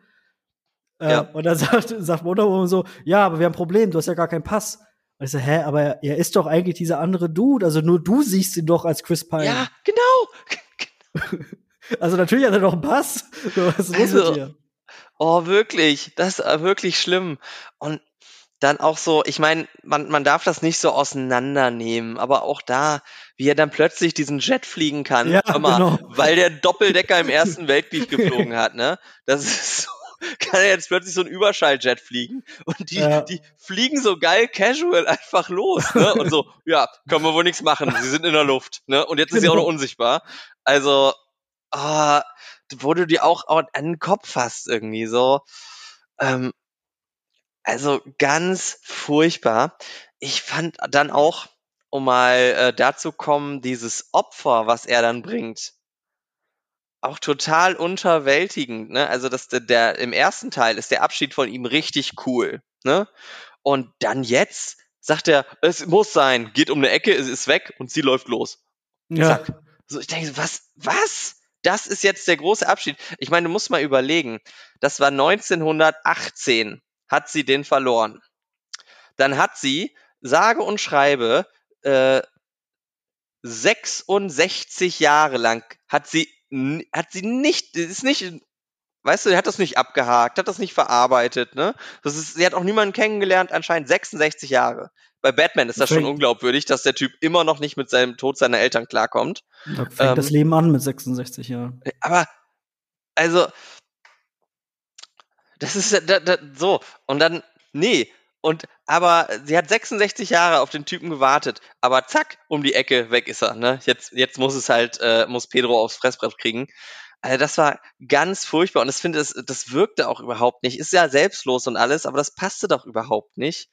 Äh, ja. Und dann (laughs) sagt, sagt Wonder so, ja, aber wir haben ein Problem, du hast ja gar keinen Pass. Und ich so, hä, aber er, ist doch eigentlich dieser andere Dude, also nur du siehst ihn doch als Chris Pine. Ja, genau. (laughs) also natürlich hat er doch einen Pass. Was ist also, mit dir? Oh, wirklich, das ist wirklich schlimm. Und dann auch so, ich meine, man, man darf das nicht so auseinandernehmen, aber auch da, wie er dann plötzlich diesen Jet fliegen kann, ja, immer, genau. weil der (laughs) Doppeldecker im Ersten Weltkrieg geflogen hat, ne? Das ist so, kann er jetzt plötzlich so ein Überschalljet fliegen und die, ja. die fliegen so geil casual einfach los, ne? Und so, (laughs) ja, können wir wohl nichts machen, sie sind in der Luft, ne? Und jetzt ist sie auch noch genau. unsichtbar. Also, ah, wo du dir auch an den Kopf fasst irgendwie so. Ähm, also ganz furchtbar. Ich fand dann auch, um mal äh, dazu kommen, dieses Opfer, was er dann bringt, auch total unterwältigend. Ne? Also das, der, der im ersten Teil ist der Abschied von ihm richtig cool. Ne? Und dann jetzt sagt er, es muss sein, geht um eine Ecke, es ist weg und sie läuft los. Ja. Zack. So, ich denke, was, was? Das ist jetzt der große Abschied. Ich meine, du musst mal überlegen, das war 1918 hat sie den verloren. dann hat sie, sage und schreibe, äh, 66 Jahre lang hat sie, hat sie nicht, ist nicht, weißt du, hat das nicht abgehakt, hat das nicht verarbeitet, ne? Das ist, sie hat auch niemanden kennengelernt, anscheinend 66 Jahre. Bei Batman ist das schon unglaubwürdig, dass der Typ immer noch nicht mit seinem Tod seiner Eltern klarkommt. Da fängt ähm, das Leben an mit 66 Jahren. Aber, also, das ist da, da, so. Und dann, nee, und aber sie hat 66 Jahre auf den Typen gewartet, aber zack, um die Ecke weg ist er. Ne? Jetzt, jetzt muss es halt, äh, muss Pedro aufs Fressbrett kriegen. Also das war ganz furchtbar und ich finde, das, das wirkte auch überhaupt nicht. Ist ja selbstlos und alles, aber das passte doch überhaupt nicht.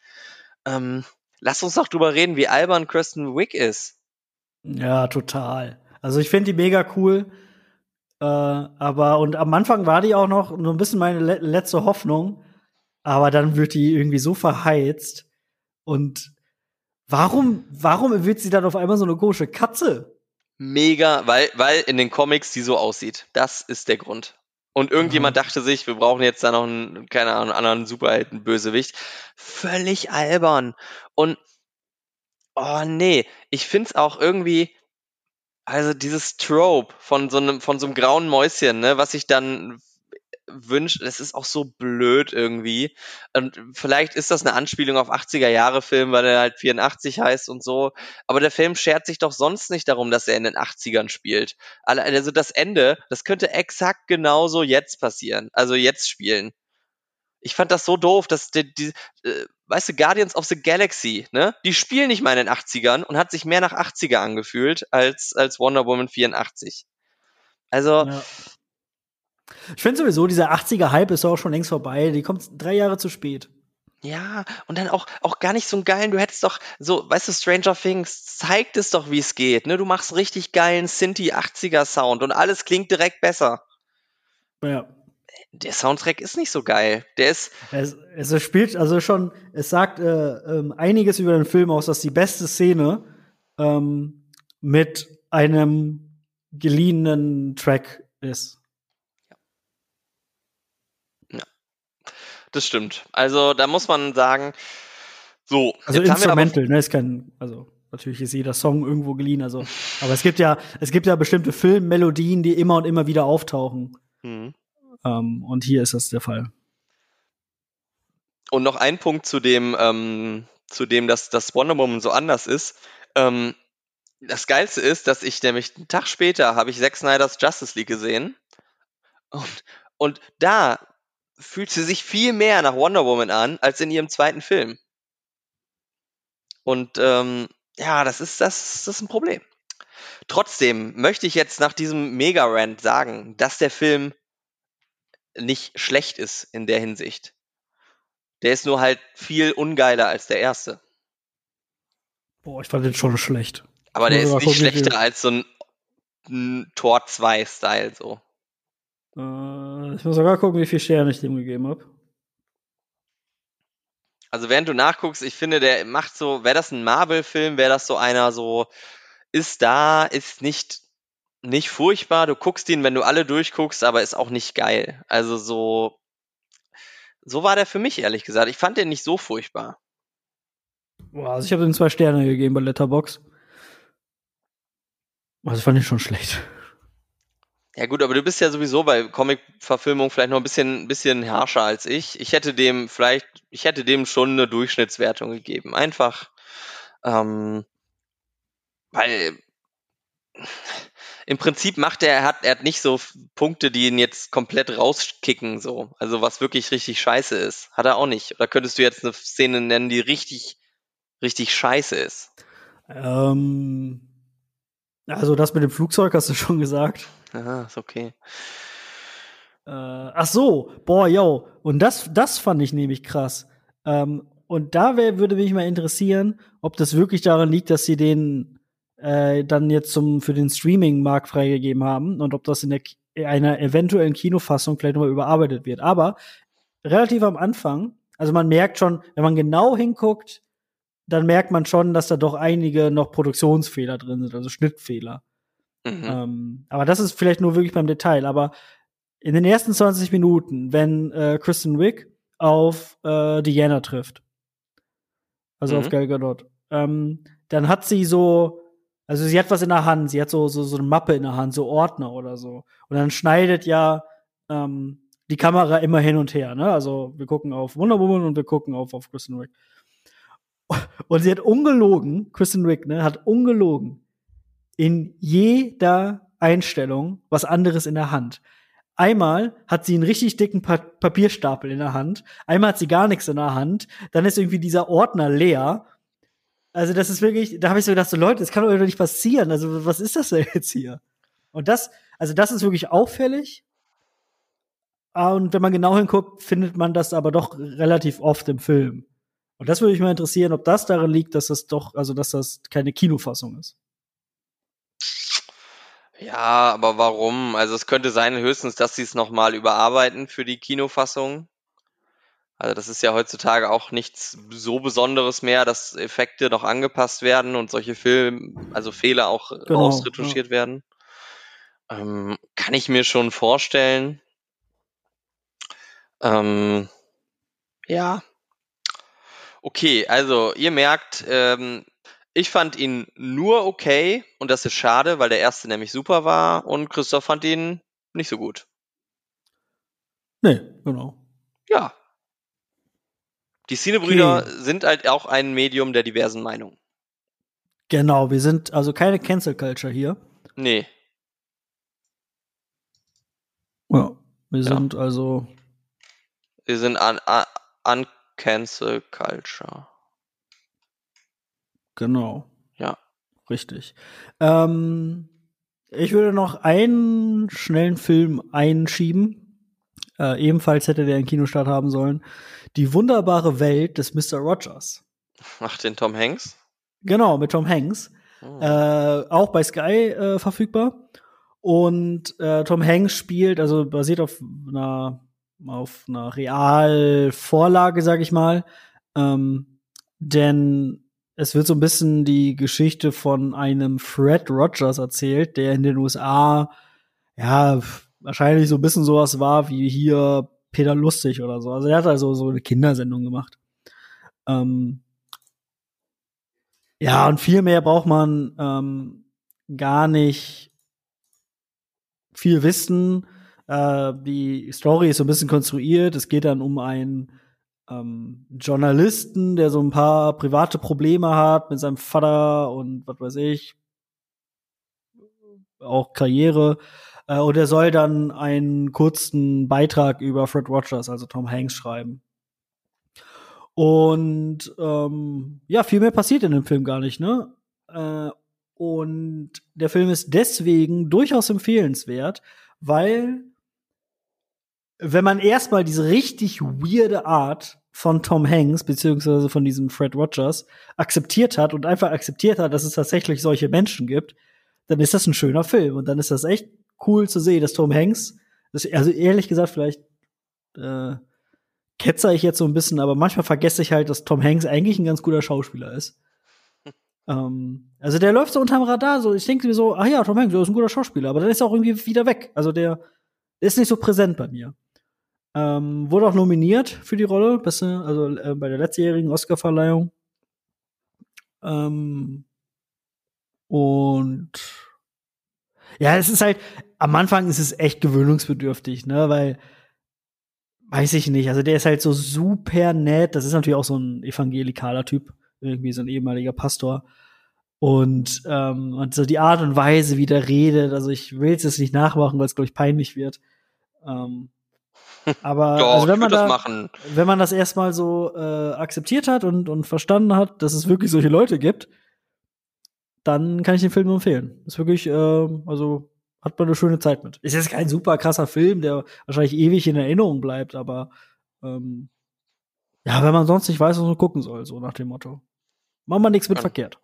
Ähm, lass uns doch drüber reden, wie albern Kristen Wick ist. Ja, total. Also ich finde die mega cool. Äh, aber und am Anfang war die auch noch so ein bisschen meine le letzte Hoffnung aber dann wird die irgendwie so verheizt. Und warum, warum wird sie dann auf einmal so eine komische Katze? Mega, weil, weil in den Comics die so aussieht. Das ist der Grund. Und irgendjemand mhm. dachte sich, wir brauchen jetzt da noch einen, keine Ahnung, anderen Superhelden-Bösewicht. Völlig albern. Und, oh nee, ich find's auch irgendwie, also dieses Trope von so einem, von so einem grauen Mäuschen, ne, was sich dann wünscht, das ist auch so blöd irgendwie. Und vielleicht ist das eine Anspielung auf 80er Jahre Film, weil er halt 84 heißt und so. Aber der Film schert sich doch sonst nicht darum, dass er in den 80ern spielt. Also das Ende, das könnte exakt genauso jetzt passieren. Also jetzt spielen. Ich fand das so doof, dass die, die äh, weißt du, Guardians of the Galaxy, ne? Die spielen nicht mal in den 80ern und hat sich mehr nach 80er angefühlt als, als Wonder Woman 84. Also, ja. Ich finde sowieso, dieser 80er-Hype ist auch schon längst vorbei. Die kommt drei Jahre zu spät. Ja, und dann auch, auch gar nicht so einen geilen, du hättest doch, so, weißt du, Stranger Things zeigt es doch, wie es geht, ne? Du machst richtig geilen Sinti 80er Sound und alles klingt direkt besser. Ja. Der Soundtrack ist nicht so geil. Der ist. Es, es spielt also schon, es sagt äh, ähm, einiges über den Film aus, dass die beste Szene ähm, mit einem geliehenen Track ist. Das stimmt. Also da muss man sagen, so. Also Instrumental, ne, ist kein, also natürlich ist jeder Song irgendwo geliehen, also, aber es gibt ja, es gibt ja bestimmte Filmmelodien, die immer und immer wieder auftauchen. Mhm. Ähm, und hier ist das der Fall. Und noch ein Punkt zu dem, ähm, zu dem, dass das Wonder Woman so anders ist. Ähm, das Geilste ist, dass ich nämlich einen Tag später habe ich Zack Snyder's Justice League gesehen. Und, und da fühlt sie sich viel mehr nach Wonder Woman an als in ihrem zweiten Film. Und ähm, ja, das ist, das, das ist ein Problem. Trotzdem möchte ich jetzt nach diesem Mega-Rant sagen, dass der Film nicht schlecht ist in der Hinsicht. Der ist nur halt viel ungeiler als der erste. Boah, ich fand den schon schlecht. Aber der ist nicht schlechter als so ein, ein Tor 2 Style so. Äh, ich muss sogar gucken, wie viele Sterne ich dem gegeben habe. Also während du nachguckst, ich finde, der macht so, wäre das ein Marvel-Film, wäre das so einer so, ist da, ist nicht, nicht furchtbar, du guckst ihn, wenn du alle durchguckst, aber ist auch nicht geil. Also so, so war der für mich, ehrlich gesagt. Ich fand den nicht so furchtbar. Boah, also ich habe ihm zwei Sterne gegeben bei Letterbox. Also fand ich schon schlecht. Ja gut, aber du bist ja sowieso bei Comic-Verfilmung vielleicht noch ein bisschen, ein bisschen harscher als ich. Ich hätte dem vielleicht, ich hätte dem schon eine Durchschnittswertung gegeben. Einfach, ähm, weil im Prinzip macht er, er hat, er hat nicht so Punkte, die ihn jetzt komplett rauskicken, so. Also was wirklich richtig scheiße ist. Hat er auch nicht. Oder könntest du jetzt eine Szene nennen, die richtig, richtig scheiße ist? Ähm, also das mit dem Flugzeug hast du schon gesagt. Aha, ist okay. Äh, ach so, boah, yo. Und das, das fand ich nämlich krass. Ähm, und da wär, würde mich mal interessieren, ob das wirklich daran liegt, dass sie den äh, dann jetzt zum, für den Streaming-Markt freigegeben haben und ob das in der, einer eventuellen Kinofassung vielleicht nochmal überarbeitet wird. Aber relativ am Anfang, also man merkt schon, wenn man genau hinguckt, dann merkt man schon, dass da doch einige noch Produktionsfehler drin sind, also Schnittfehler. Mhm. Ähm, aber das ist vielleicht nur wirklich beim Detail. Aber in den ersten 20 Minuten, wenn äh, Kristen Wick auf äh, Diana trifft, also mhm. auf Gal Gadot. Ähm, dann hat sie so, also sie hat was in der Hand, sie hat so, so, so eine Mappe in der Hand, so Ordner oder so. Und dann schneidet ja ähm, die Kamera immer hin und her, ne? Also wir gucken auf Wonder Woman und wir gucken auf, auf Kristen Wick. Und sie hat ungelogen, Kristen Wick, ne, hat ungelogen in jeder Einstellung was anderes in der Hand. Einmal hat sie einen richtig dicken pa Papierstapel in der Hand, einmal hat sie gar nichts in der Hand, dann ist irgendwie dieser Ordner leer. Also das ist wirklich, da habe ich so gedacht, so Leute, das kann doch nicht passieren. Also was ist das denn jetzt hier? Und das, also das ist wirklich auffällig. Ah, und wenn man genau hinguckt, findet man das aber doch relativ oft im Film. Und das würde mich mal interessieren, ob das daran liegt, dass das doch, also dass das keine Kinofassung ist. Ja, aber warum? Also es könnte sein höchstens, dass sie es noch mal überarbeiten für die Kinofassung. Also das ist ja heutzutage auch nichts so Besonderes mehr, dass Effekte noch angepasst werden und solche Film, also Fehler auch Genau, ausretuschiert ja. werden. Ähm, kann ich mir schon vorstellen. Ähm, ja. Okay, also ihr merkt, ähm, ich fand ihn nur okay und das ist schade, weil der erste nämlich super war und Christoph fand ihn nicht so gut. Nee, genau. Ja. Die Cinebrüder Okay. sind halt auch ein Medium der diversen Meinungen. Genau, wir sind also keine Cancel Culture hier. Nee. Ja. Wir Ja. sind also Wir sind an, an, an Cancel Culture. Genau. Ja. Richtig. Ähm, ich würde noch einen schnellen Film einschieben. Äh, ebenfalls hätte der einen Kinostart haben sollen. Die wunderbare Welt des Mr. Rogers. Ach, den Tom Hanks? Genau, mit Tom Hanks. Hm. Äh, auch bei Sky äh, verfügbar. Und äh, Tom Hanks spielt, also basiert auf einer, auf einer Realvorlage, sag ich mal. Ähm, denn es wird so ein bisschen die Geschichte von einem Fred Rogers erzählt, der in den USA, ja, wahrscheinlich so ein bisschen sowas war wie hier Peter Lustig oder so. Also er hat also so eine Kindersendung gemacht. Ähm, ja, und viel mehr braucht man ähm, gar nicht viel wissen. Äh, die Story ist so ein bisschen konstruiert. Es geht dann um einen ähm, Journalisten, der so ein paar private Probleme hat mit seinem Vater und was weiß ich, auch Karriere. Äh, und er soll dann einen kurzen Beitrag über Fred Rogers, also Tom Hanks, schreiben. Und ähm, ja, viel mehr passiert in dem Film gar nicht, ne? Äh, und der Film ist deswegen durchaus empfehlenswert, weil wenn man erstmal diese richtig weirde Art von Tom Hanks beziehungsweise von diesem Fred Rogers akzeptiert hat und einfach akzeptiert hat, dass es tatsächlich solche Menschen gibt, dann ist das ein schöner Film und dann ist das echt cool zu sehen, dass Tom Hanks, das, also ehrlich gesagt vielleicht äh, ketzer ich jetzt so ein bisschen, aber manchmal vergesse ich halt, dass Tom Hanks eigentlich ein ganz guter Schauspieler ist. (laughs) ähm, also der läuft so unterm Radar, so ich denke mir so, ach ja, Tom Hanks, der ist ein guter Schauspieler, aber dann ist er auch irgendwie wieder weg. Also der, der ist nicht so präsent bei mir. Ähm, wurde auch nominiert für die Rolle, beste, also äh, bei der letztjährigen Oscarverleihung. Ähm, und ja, es ist halt, am Anfang ist es echt gewöhnungsbedürftig, ne, weil weiß ich nicht, also der ist halt so super nett, das ist natürlich auch so ein evangelikaler Typ, irgendwie so ein ehemaliger Pastor. Und, ähm, und so die Art und Weise, wie der redet, also ich will es jetzt nicht nachmachen, weil es, glaube ich, peinlich wird. Ähm, aber (laughs) Doch, also wenn man da, wenn man das erstmal so äh, akzeptiert hat und, und verstanden hat, dass es wirklich solche Leute gibt, dann kann ich den Film nur empfehlen. Ist wirklich, äh, also hat man eine schöne Zeit mit. Ist jetzt kein super krasser Film, der wahrscheinlich ewig in Erinnerung bleibt, aber ähm, ja, wenn man sonst nicht weiß, was man gucken soll, so nach dem Motto. Machen wir nichts mit Ja. verkehrt.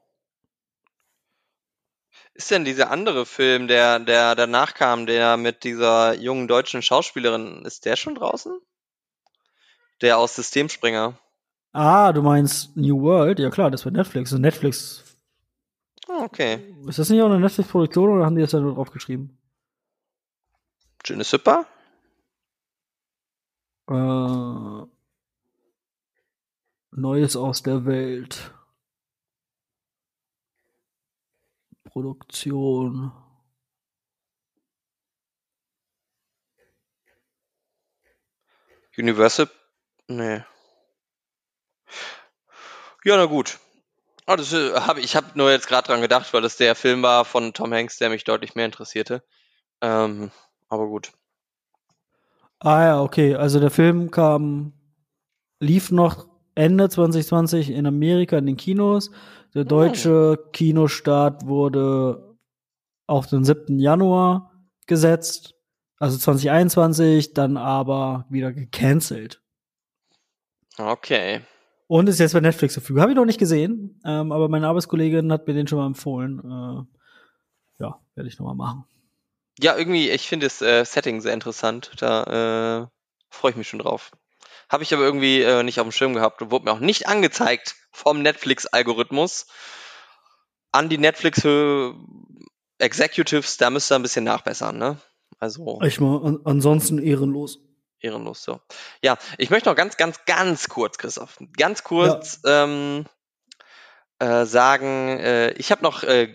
Ist denn dieser andere Film, der, der danach kam, der mit dieser jungen deutschen Schauspielerin, ist der schon draußen? Der aus Systemspringer. Ah, du meinst New World? Ja klar, das war Netflix. Und Netflix, Ah, Okay. ist das nicht auch eine Netflix-Produktion oder haben die das da nur draufgeschrieben? Je ne sais pas. Äh, Neues aus der Welt. Produktion. Universal? Nee. Ja, na gut. Ah, das äh, hab, ich habe nur jetzt gerade dran gedacht, weil das der Film war von Tom Hanks, der mich deutlich mehr interessierte. Ähm, aber gut. Ah ja, okay. Also der Film kam, lief noch Ende 2020 in Amerika in den Kinos. Der deutsche oh. Kinostart wurde auf den 7. Januar gesetzt. Also 2021, dann aber wieder gecancelt. Okay. Und ist jetzt bei Netflix verfügbar. Habe ich noch nicht gesehen, ähm, aber meine Arbeitskollegin hat mir den schon mal empfohlen. Äh, ja, werde ich noch mal machen. Ja, irgendwie, ich finde das äh, Setting sehr interessant. Da äh, freue ich mich schon drauf. Habe ich aber irgendwie äh, nicht auf dem Schirm gehabt und wurde mir auch nicht angezeigt vom Netflix-Algorithmus. An die Netflix Executives, da müsst ihr ein bisschen nachbessern, ne? Also. Ich mal, an, ansonsten ehrenlos. Ehrenlos, so. Ja, ich möchte noch ganz, ganz, ganz kurz, Christoph, ganz kurz ja. ähm, äh, sagen, äh, ich habe noch, äh,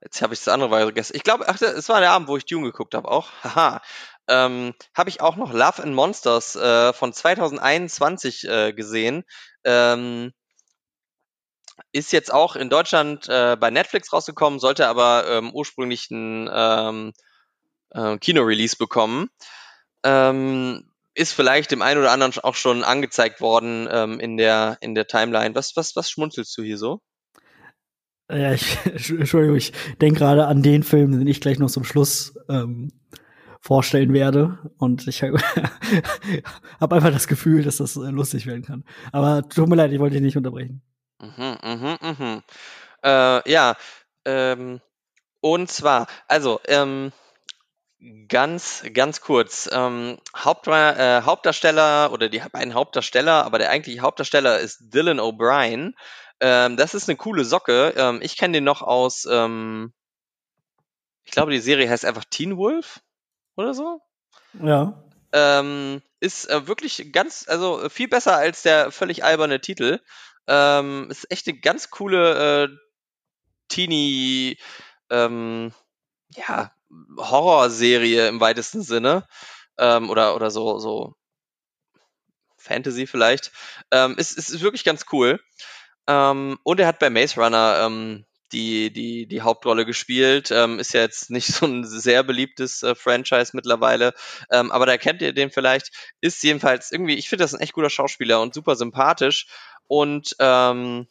jetzt habe ich das andere vergessen. Ich glaube, ach, es war der Abend, wo ich Dune geguckt habe, auch. Haha. Ähm, habe ich auch noch Love and Monsters äh, von 2021 äh, gesehen. Ähm, ist jetzt auch in Deutschland äh, bei Netflix rausgekommen, sollte aber ähm, ursprünglich ein ähm, äh, Kino-Release bekommen. Ähm, ist vielleicht dem einen oder anderen auch schon angezeigt worden ähm, in der in der Timeline. Was was was schmunzelst du hier so? Ja, ich, (laughs) Entschuldigung, ich denke gerade an den Film, den ich gleich noch zum Schluss ähm, vorstellen werde. Und ich habe (laughs) hab einfach das Gefühl, dass das äh, lustig werden kann. Aber tut mir leid, ich wollte dich nicht unterbrechen. Mhm, mhm, mhm. Äh, ja, ähm, und zwar, also, ähm, Ganz, ganz kurz. Ähm, Haupt, äh, Hauptdarsteller oder die beiden Hauptdarsteller, aber der eigentliche Hauptdarsteller ist Dylan O'Brien. Ähm, das ist eine coole Socke. Ähm, ich kenne den noch aus, ähm, ich glaube, die Serie heißt einfach Teen Wolf oder so. Ja. Ähm, ist äh, wirklich ganz, also viel besser als der völlig alberne Titel. Ähm, ist echt eine ganz coole äh, Teenie, ähm, ja, Horrorserie im weitesten Sinne. Ähm, oder, oder so, so Fantasy vielleicht. Ähm, ist, ist wirklich ganz cool. Ähm, und er hat bei Maze Runner ähm, die, die, die Hauptrolle gespielt. Ähm, ist ja jetzt nicht so ein sehr beliebtes äh, Franchise mittlerweile, ähm, aber da kennt ihr den vielleicht. Ist jedenfalls irgendwie, ich finde das ein echt guter Schauspieler und super sympathisch. Und ähm,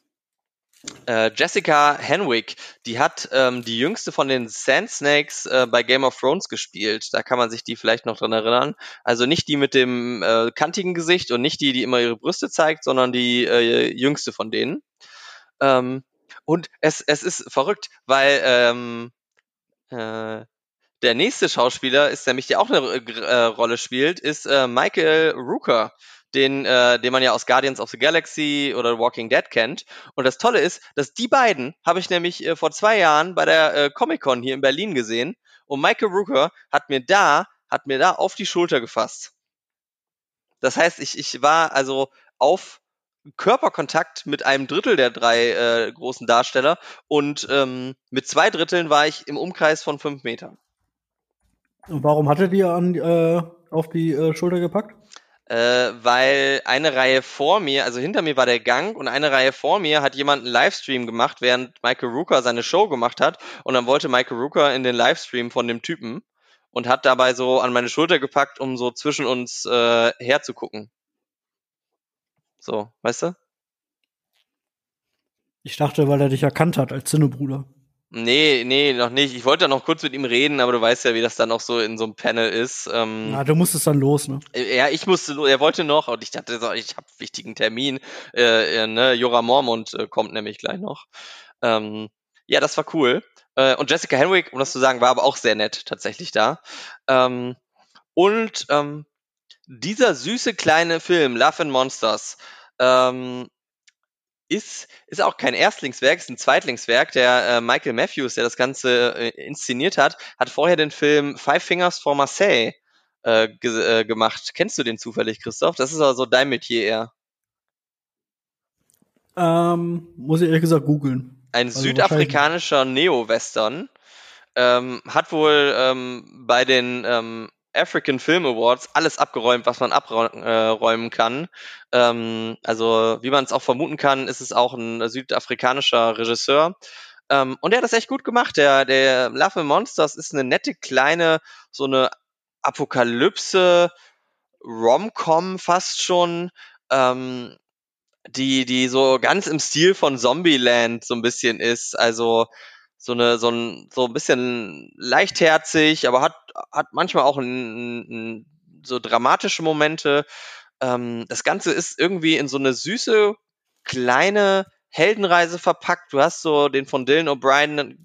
äh, Jessica Henwick, die hat ähm, die jüngste von den Sand Snakes äh, bei Game of Thrones gespielt. Da kann man sich die vielleicht noch dran erinnern. Also nicht die mit dem äh, kantigen Gesicht und nicht die, die immer ihre Brüste zeigt, sondern die äh, jüngste von denen. Ähm, und es, es ist verrückt, weil ähm, äh, der nächste Schauspieler ist nämlich, der auch eine äh, Rolle spielt, ist äh, Michael Rooker den, äh, den man ja aus Guardians of the Galaxy oder Walking Dead kennt. Und das Tolle ist, dass die beiden habe ich nämlich äh, vor zwei Jahren bei der äh, Comic Con hier in Berlin gesehen. Und Michael Rooker hat mir da, hat mir da auf die Schulter gefasst. Das heißt, ich, ich war also auf Körperkontakt mit einem Drittel der drei äh, großen Darsteller und ähm, mit zwei Dritteln war ich im Umkreis von fünf Metern. Und warum hattet ihr an, äh, auf die äh, Schulter gepackt? äh, weil eine Reihe vor mir, also hinter mir war der Gang und eine Reihe vor mir hat jemand einen Livestream gemacht, während Michael Rooker seine Show gemacht hat und dann wollte Michael Rooker in den Livestream von dem Typen und hat dabei so an meine Schulter gepackt, um so zwischen uns äh, herzugucken. So, weißt du? Ich dachte, weil er dich erkannt hat als Zinnebruder. Nee, nee, noch nicht. Ich wollte noch kurz mit ihm reden, aber du weißt ja, wie das dann auch so in so einem Panel ist. Ähm, Na, du musstest dann los, ne? Äh, ja, ich musste, er wollte noch und ich dachte, ich habe wichtigen Termin. Äh, äh, ne? Jora Mormont äh, kommt nämlich gleich noch. Ähm, ja, das war cool. Und Jessica Henwick, um das zu sagen, war aber auch sehr nett tatsächlich da. Ähm, und ähm, dieser süße kleine Film, Love and Monsters, ähm, ist, ist auch kein Erstlingswerk, ist ein Zweitlingswerk. Der äh, Michael Matthews, der das Ganze äh, inszeniert hat, hat vorher den Film Five Fingers for Marseille äh, ge äh, gemacht. Kennst du den zufällig, Christoph? Das ist also dein Metier eher. Ähm, muss ich ehrlich gesagt googeln. Ein Also südafrikanischer Neo-Western. Ähm, hat wohl ähm, bei den ähm, African Film Awards alles abgeräumt, was man abräumen kann. Ähm, also, wie man es auch vermuten kann, ist es auch ein südafrikanischer Regisseur. Ähm, und der hat das echt gut gemacht. Der, der Love Monsters ist eine nette kleine, so eine Apokalypse, Rom-Com fast schon, ähm, die, die so ganz im Stil von Zombieland so ein bisschen ist. Also so eine, so ein, so ein bisschen leichtherzig, aber hat, hat manchmal auch ein, ein, so dramatische Momente. Ähm, das Ganze ist irgendwie in so eine süße, kleine Heldenreise verpackt. Du hast so den von Dylan O'Brien,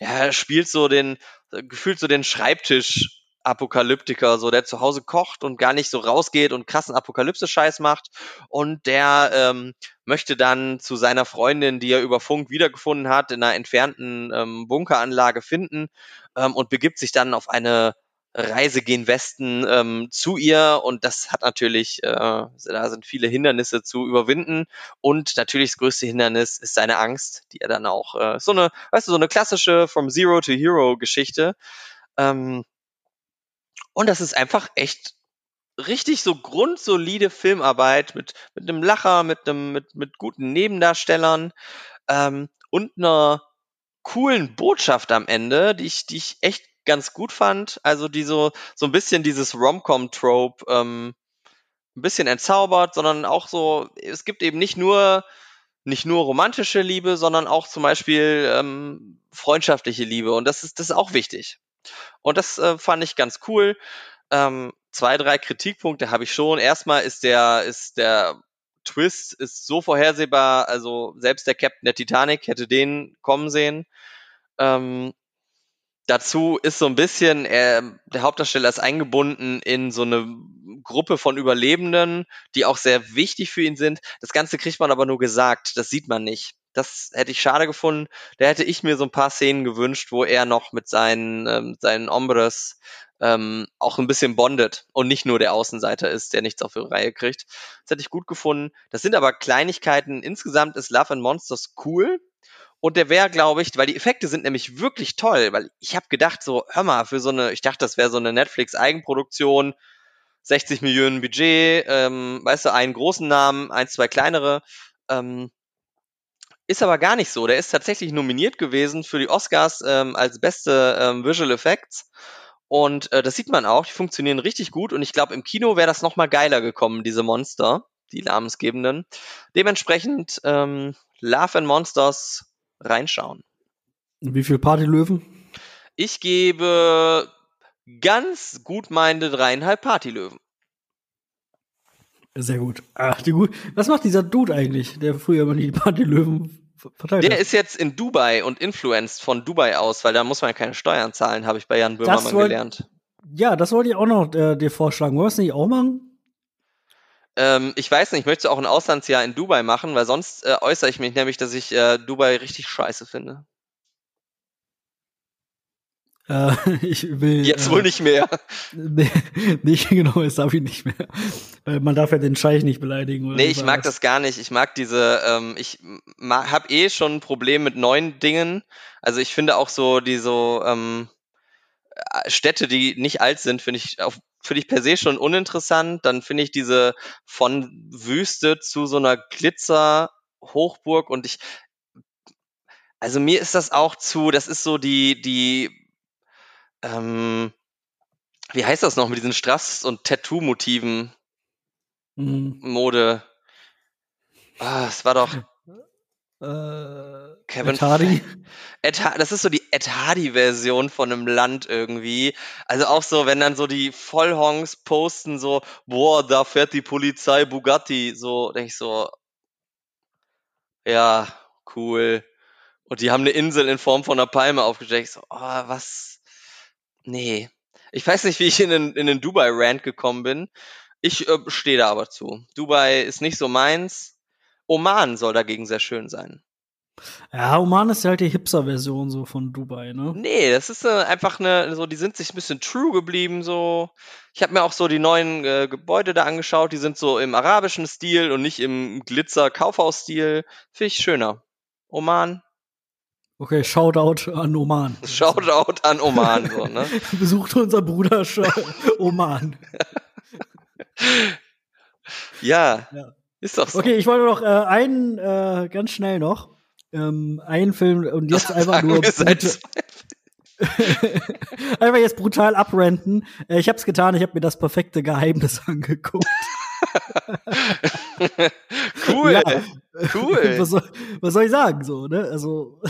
der spielt so den, gefühlt so den Schreibtisch Apokalyptiker, so der zu Hause kocht und gar nicht so rausgeht und krassen Apokalypse-Scheiß macht. Und der ähm, möchte dann zu seiner Freundin, die er über Funk wiedergefunden hat, in einer entfernten ähm, Bunkeranlage finden ähm, und begibt sich dann auf eine Reise gen Westen ähm, zu ihr und das hat natürlich, äh, da sind viele Hindernisse zu überwinden und natürlich das größte Hindernis ist seine Angst, die er dann auch, äh, so eine, weißt du, so eine klassische From Zero to Hero Geschichte. Ähm, und das ist einfach echt richtig so grundsolide Filmarbeit mit, mit einem Lacher, mit einem, mit, mit guten Nebendarstellern ähm, und einer coolen Botschaft am Ende, die ich, die ich echt ganz gut fand. Also die so, so ein bisschen dieses Rom-Com-Trope ähm, ein bisschen entzaubert, sondern auch so, es gibt eben nicht nur nicht nur romantische Liebe, sondern auch zum Beispiel ähm, freundschaftliche Liebe. Und das ist, das ist auch wichtig. Und das äh, fand ich ganz cool. Ähm, zwei, drei Kritikpunkte habe ich schon. Erstmal ist der, ist der Twist ist so vorhersehbar, also selbst der Captain der Titanic hätte den kommen sehen. Ähm, dazu ist so ein bisschen, äh, der Hauptdarsteller ist eingebunden in so eine Gruppe von Überlebenden, die auch sehr wichtig für ihn sind. Das Ganze kriegt man aber nur gesagt, das sieht man nicht. Das hätte ich schade gefunden. Da hätte ich mir so ein paar Szenen gewünscht, wo er noch mit seinen, ähm, seinen Ombres ähm, auch ein bisschen bondet und nicht nur der Außenseiter ist, der nichts auf die Reihe kriegt. Das hätte ich gut gefunden. Das sind aber Kleinigkeiten. Insgesamt ist Love and Monsters cool. Und der wäre, glaube ich, weil die Effekte sind nämlich wirklich toll, weil ich habe gedacht, so, hör mal, für so eine, ich dachte, das wäre so eine Netflix-Eigenproduktion, 60 Millionen Budget, ähm, weißt du, einen großen Namen, ein, zwei kleinere. Ähm, ist aber gar nicht so. Der ist tatsächlich nominiert gewesen für die Oscars ähm, als beste ähm, Visual Effects. Und äh, das sieht man auch, die funktionieren richtig gut. Und ich glaube, im Kino wäre das nochmal geiler gekommen, diese Monster, die namensgebenden. Dementsprechend ähm, Love and Monsters reinschauen. Wie viel Partylöwen? Ich gebe ganz gut meine dreieinhalb Partylöwen. Sehr gut. Ach, die gut. Was macht dieser Dude eigentlich, der früher immer die Partylöwen verteilt Der hat? ist jetzt in Dubai und influenced von Dubai aus, weil da muss man ja keine Steuern zahlen, habe ich bei Jan Böhmermann wollt- gelernt. Ja, das wollte ich auch noch äh, dir vorschlagen. Wollen wir es nicht auch machen? Ähm, ich weiß nicht, ich möchte auch ein Auslandsjahr in Dubai machen, weil sonst äh, äußere ich mich nämlich, dass ich äh, Dubai richtig scheiße finde. Äh, (laughs) ich will. Jetzt äh, wohl nicht mehr. (laughs) Nee, nicht genau, das darf ich nicht mehr. Weil man darf ja den Scheich nicht beleidigen. Oder Nee, ich mag das gar nicht. Ich mag diese, ähm, ich habe eh schon ein Problem mit neuen Dingen. Also ich finde auch so die so ähm, äh, Städte, die nicht alt sind, finde ich auf finde ich per se schon uninteressant. Dann finde ich diese von Wüste zu so einer Glitzer Hochburg und ich also mir ist das auch zu, das ist so die die ähm, wie heißt das noch mit diesen Strass und Tattoo-Motiven Mhm. Mode? Ah, es war doch (laughs) Äh, Kevin Ed Hardy. Ed das ist so die Ed Hardy-Version von einem Land irgendwie. Also auch so, wenn dann so die Vollhongs posten, so, boah, da fährt die Polizei Bugatti, so, denke ich so, ja, cool. Und die haben eine Insel in Form von einer Palme aufgestellt. Ich so, oh, was? Nee. Ich weiß nicht, wie ich in den, in den Dubai-Rant gekommen bin. Ich äh, stehe da aber zu. Dubai ist nicht so meins. Oman soll dagegen sehr schön sein. Ja, Oman ist ja halt die Hipster-Version so von Dubai, ne? Nee, das ist äh, einfach eine, so, die sind sich ein bisschen true geblieben, so. Ich habe mir auch so die neuen äh, Gebäude da angeschaut, die sind so im arabischen Stil und nicht im Glitzer-Kaufhaus-Stil. Finde ich schöner. Oman. Okay, Shoutout an Oman. (laughs) Shoutout an Oman, so, ne? (laughs) Besucht unser Bruder (laughs) Oman. ja, ja, ist doch so. Okay, ich wollte noch äh, einen äh, ganz schnell noch ähm, einen Film und jetzt einfach nur einfach jetzt brutal abrenten. Äh, ich habe es getan, ich habe mir das perfekte Geheimnis angeguckt. (laughs) cool, ja. cool. (laughs) Was soll, was soll, ich sagen so, ne? Also,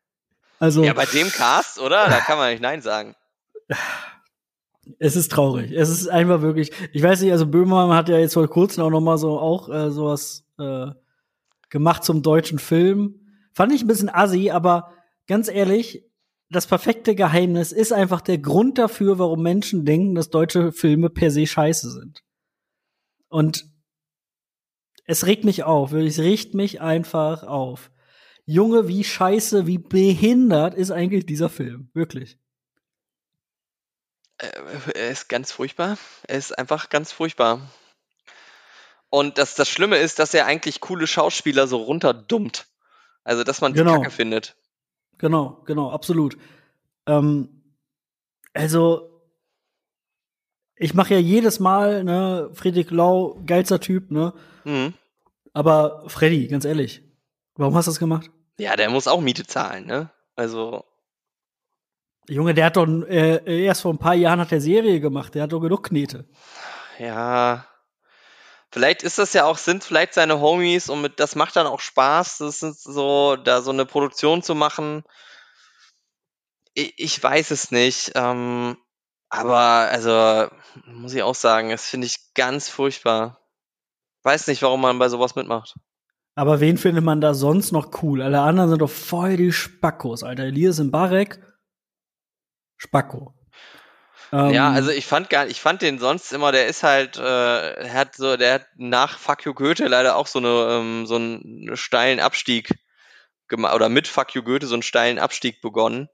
(laughs) also ja, bei dem Cast, oder? Da kann man nicht nein sagen. Es ist traurig. Es ist einfach wirklich. Ich weiß nicht. Also Böhmermann hat ja jetzt vor kurzem auch noch mal so auch äh, sowas äh, gemacht zum deutschen Film Fand ich ein bisschen assi, aber ganz ehrlich, das perfekte Geheimnis ist einfach der Grund dafür, warum Menschen denken, dass deutsche Filme per se scheiße sind. Und es regt mich auf, es regt mich einfach auf. Junge, wie scheiße, wie behindert ist eigentlich dieser Film? Wirklich. Äh, er ist ganz furchtbar. Er ist einfach ganz furchtbar. Und das, das Schlimme ist, dass er eigentlich coole Schauspieler so runterdummt. Also, dass man die genau. Kacke findet. Genau, genau, absolut. Ähm, also, ich mache ja jedes Mal, ne, Friedrich Lau, geilster Typ, ne? Mhm. Aber Freddy, ganz ehrlich, warum hast du das gemacht? Ja, der muss auch Miete zahlen, ne? Also. Junge, der hat doch äh, erst vor ein paar Jahren hat der Serie gemacht, der hat doch genug Knete. Ja, Vielleicht ist das ja auch, sind vielleicht seine Homies und mit, das macht dann auch Spaß, das ist so, da so eine Produktion zu machen. Ich, ich weiß es nicht. Ähm, aber also muss ich auch sagen, das finde ich ganz furchtbar. Weiß nicht, warum man bei sowas mitmacht. Aber wen findet man da sonst noch cool? Alle anderen sind doch voll die Spackos, Alter. Elias Barek, Spacko. Ähm, ja, also ich fand gar, ich fand den sonst immer, der ist halt, äh, er hat so, der hat nach Fuck You Goethe leider auch so eine, ähm, so einen steilen Abstieg gemacht, oder mit Fuck You Goethe so einen steilen Abstieg begonnen.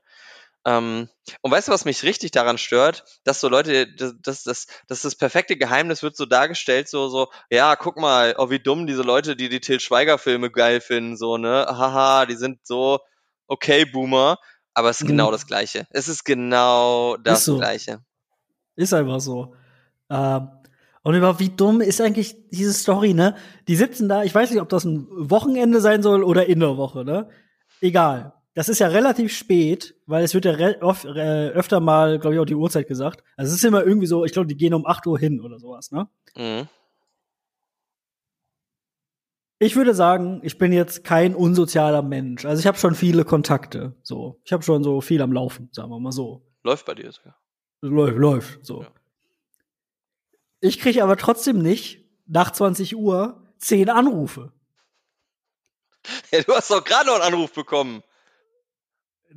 Ähm, und weißt du, was mich richtig daran stört? Dass so Leute, das, das, das, das, perfekte Geheimnis wird so dargestellt, so, so, ja, guck mal, oh, wie dumm diese Leute, die die Till Schweiger-Filme geil finden, so, ne, haha, die sind so, okay, Boomer, aber es ist genau mhm. genau das Gleiche. Es ist genau das so. Gleiche. Ist einfach so. Ähm, und überhaupt, wie dumm ist eigentlich diese Story, ne? Die sitzen da, ich weiß nicht, ob das ein Wochenende sein soll oder in der Woche, ne? Egal. Das ist ja relativ spät, weil es wird ja oft, äh, öfter mal, glaube ich, auch die Uhrzeit gesagt. Also es ist immer irgendwie so, ich glaube, die gehen um 8 Uhr hin oder sowas, ne? Mhm. Ich würde sagen, ich bin jetzt kein unsozialer Mensch. Also ich habe schon viele Kontakte, so. Ich habe schon so viel am Laufen, sagen wir mal so. Läuft bei dir sogar. Läuft, läuft, so. Ja. Ich kriege aber trotzdem nicht nach 20 Uhr zehn Anrufe. (laughs) Ja, du hast doch gerade noch einen Anruf bekommen.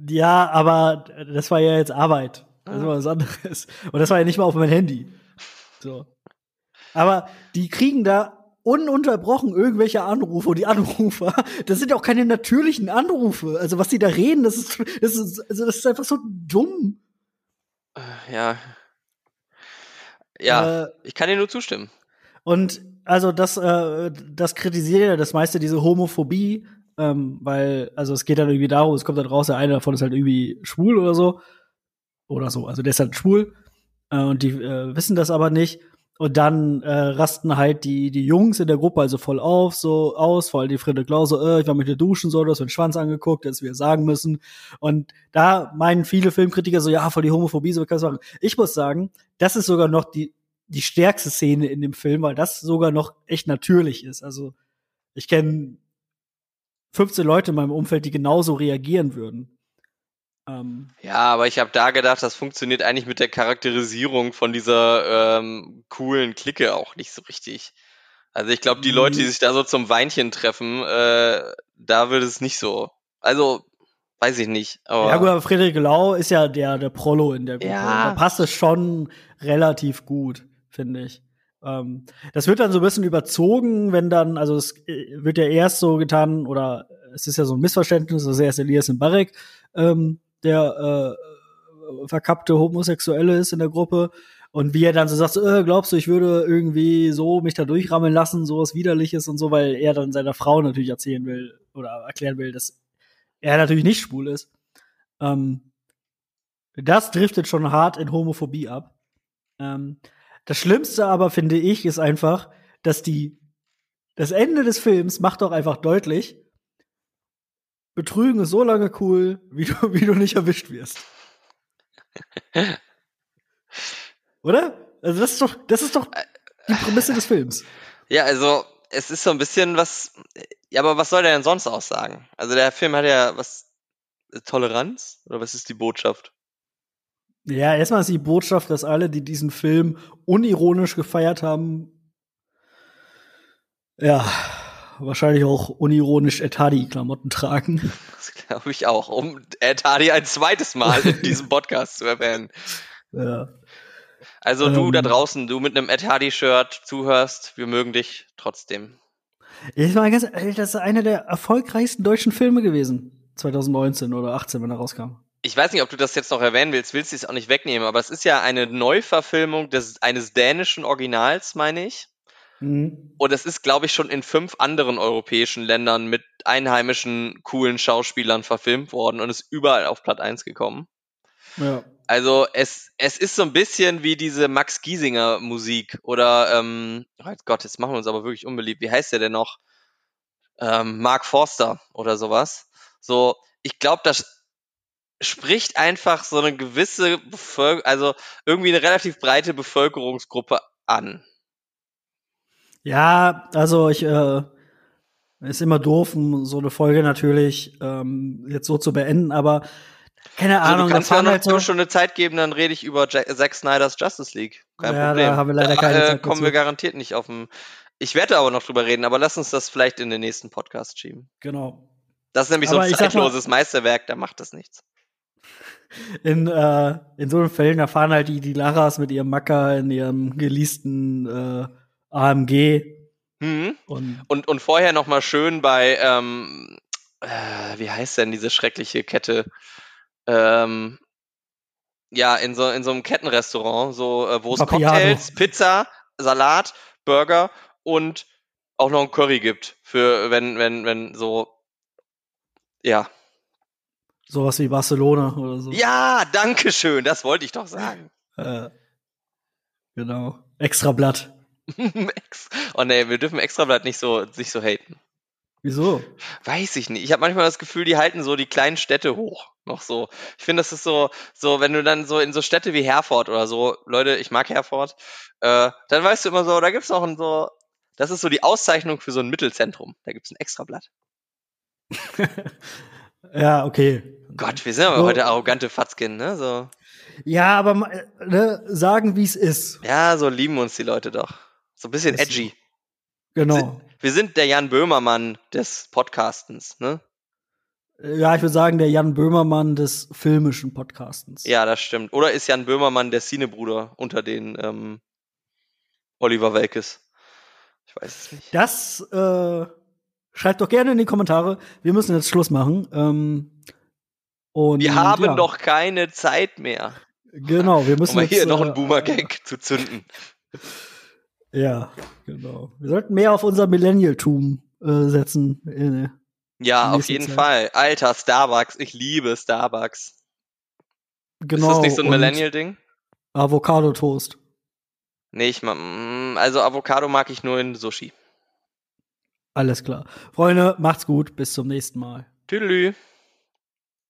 Ja, aber das war ja jetzt Arbeit. Das ah. war was anderes. Und das war ja nicht mal auf mein Handy. So. Aber die kriegen da ununterbrochen irgendwelche Anrufe und die Anrufer, das sind ja auch keine natürlichen Anrufe. Also was die da reden, das ist, das ist, also das ist einfach so dumm. Äh, ja. Ja, äh, ich kann dir nur zustimmen. Und also das, äh, das kritisiert ja das meiste diese Homophobie, ähm, weil, also es geht dann irgendwie darum, es kommt dann raus, der eine davon ist halt irgendwie schwul oder so. Oder so. Also der ist halt schwul. Äh, und die äh, wissen das aber nicht. Und dann äh, rasten halt die, die Jungs in der Gruppe also voll auf, so aus, vor allem die Friede Klaus, so, äh, ich war mit dir duschen, so, du hast den Schwanz angeguckt, dass wir sagen müssen. Und da meinen viele Filmkritiker so, ja, voll die Homophobie, so kannst du machen. Ich muss sagen, das ist sogar noch die, die stärkste Szene in dem Film, weil das sogar noch echt natürlich ist. Also ich kenne 15 Leute in meinem Umfeld, die genauso reagieren würden. Ähm, ja, aber ich habe da gedacht, das funktioniert eigentlich mit der Charakterisierung von dieser ähm, coolen Clique auch nicht so richtig. Also ich glaube, die Leute, die sich da so zum Weinchen treffen, äh, da wird es nicht so. Also weiß ich nicht. Aber ja gut, aber Friedrich Lau ist ja der der Prolo in der Gruppe. Ja. Da passt es schon relativ gut, finde ich. Ähm, das wird dann so ein bisschen überzogen, wenn dann, also es äh, wird ja erst so getan oder es ist ja so ein Missverständnis, also er ist Elias Mbarek, ähm, der äh, verkappte Homosexuelle ist in der Gruppe. Und wie er dann so sagt, äh, glaubst du, ich würde irgendwie so mich da durchrammeln lassen, sowas widerliches und so, weil er dann seiner Frau natürlich erzählen will oder erklären will, dass er natürlich nicht schwul ist. Ähm, das driftet schon hart in Homophobie ab. Ähm, das Schlimmste aber, finde ich, ist einfach, dass die, das Ende des Films macht doch einfach deutlich, Betrügen ist so lange cool, (laughs) wie du, wie du nicht erwischt wirst. (laughs) Oder? Also das ist doch, das ist doch die Prämisse des Films. (laughs) Ja, also es ist so ein bisschen was. Ja, aber was soll der denn sonst aussagen? Also der Film hat ja was Toleranz oder was ist die Botschaft? Ja, erstmal ist die Botschaft, dass alle, die diesen Film unironisch gefeiert haben, ja, wahrscheinlich auch unironisch Ed Hardy-Klamotten tragen. Das glaube ich auch, um Ed Hardy ein zweites Mal in diesem Podcast zu erwähnen. (laughs) Ja. Also du Ähm. da draußen, du mit einem Ed Hardy-Shirt zuhörst, wir mögen dich trotzdem. Ich meine, ganz ehrlich, das ist einer der erfolgreichsten deutschen Filme gewesen. 2019 oder 18, wenn er rauskam. Ich weiß nicht, ob du das jetzt noch erwähnen willst, willst du es auch nicht wegnehmen, aber es ist ja eine Neuverfilmung des, eines dänischen Originals, meine ich. Mhm. Und es ist, glaube ich, schon in fünf anderen europäischen Ländern mit einheimischen, coolen Schauspielern verfilmt worden und ist überall auf Platz 1 gekommen. Ja. Also es, es ist so ein bisschen wie diese Max Giesinger Musik oder, ähm, oh Gott, jetzt machen wir uns aber wirklich unbeliebt. Wie heißt der denn noch? Ähm, Mark Forster oder sowas. So, ich glaube, das spricht einfach so eine gewisse Bevölkerung, also irgendwie eine relativ breite Bevölkerungsgruppe an. Ja, also ich, äh, ist immer doof, so eine Folge natürlich ähm, jetzt so zu beenden, aber keine Also Ahnung, du da kannst mir noch halt so, eine Zeit geben, dann rede ich über Jack, Zack Snyders Justice League. Kein Ja, da Problem. haben wir leider keine äh, Zeit kommen dazu. wir garantiert nicht auf dem. Ich werde aber noch drüber reden, aber lass uns das vielleicht in den nächsten Podcast schieben. genau. Das ist nämlich so Aber ein ich sag mal- zeitloses Meisterwerk, da macht das nichts. In, äh, in so einen Fällen, da fahren halt die, die Laras mit ihrem Macker in ihrem geleasten äh, AMG Mhm. und Und, und vorher noch mal schön bei, ähm, äh, wie heißt denn diese schreckliche Kette? Ähm, ja, in so, in so einem Kettenrestaurant, so, äh, wo es. Cocktails, Pizza, Salat, Burger und auch noch ein Curry gibt. Für, wenn, wenn, wenn so, ja. Sowas wie Barcelona oder so. Ja, danke schön, das wollte ich doch sagen. Äh, genau. Extra Blatt. (laughs) Oh nee, wir dürfen Extrablatt nicht so, nicht so haten. Wieso? Weiß ich nicht. Ich habe manchmal das Gefühl, die halten so die kleinen Städte hoch. Noch so. Ich finde, das ist so, so, wenn du dann so in so Städte wie Herford oder so, Leute, ich mag Herford, äh, dann weißt du immer so, da gibt's noch ein so, das ist so die Auszeichnung für so ein Mittelzentrum. Da gibt's ein Extrablatt. (laughs) Ja, okay. Gott, wir sind aber So. heute arrogante Fatzkin, ne? So. Ja, aber ne, sagen, wie es ist. Ja, so lieben uns die Leute doch. So ein bisschen edgy. Genau. Wir sind der Jan Böhmermann des Podcastens, ne? Ja, ich würde sagen, der Jan Böhmermann des filmischen Podcastens. Ja, das stimmt. Oder ist Jan Böhmermann der Cinebruder unter den ähm, Oliver Welkes? Ich weiß es nicht. Das äh, schreibt doch gerne in die Kommentare. Wir müssen jetzt Schluss machen. Ähm, und Wir haben ja, doch keine Zeit mehr, Genau, wir müssen (laughs) um jetzt, hier noch äh, einen Boomer-Gag zu zünden. Ja, genau. Wir sollten mehr auf unser Millennial-Tum äh, setzen. Äh, Ja, In auf nächster jeden Zeit. Fall. Alter, Starbucks. Ich liebe Starbucks. genau. ist das nicht so ein Millennial-Ding? Avocado-Toast. Nee, ich mag, mm, also Avocado mag ich nur in Sushi. Alles klar. Freunde, macht's gut. Bis zum nächsten Mal. Tüdelü.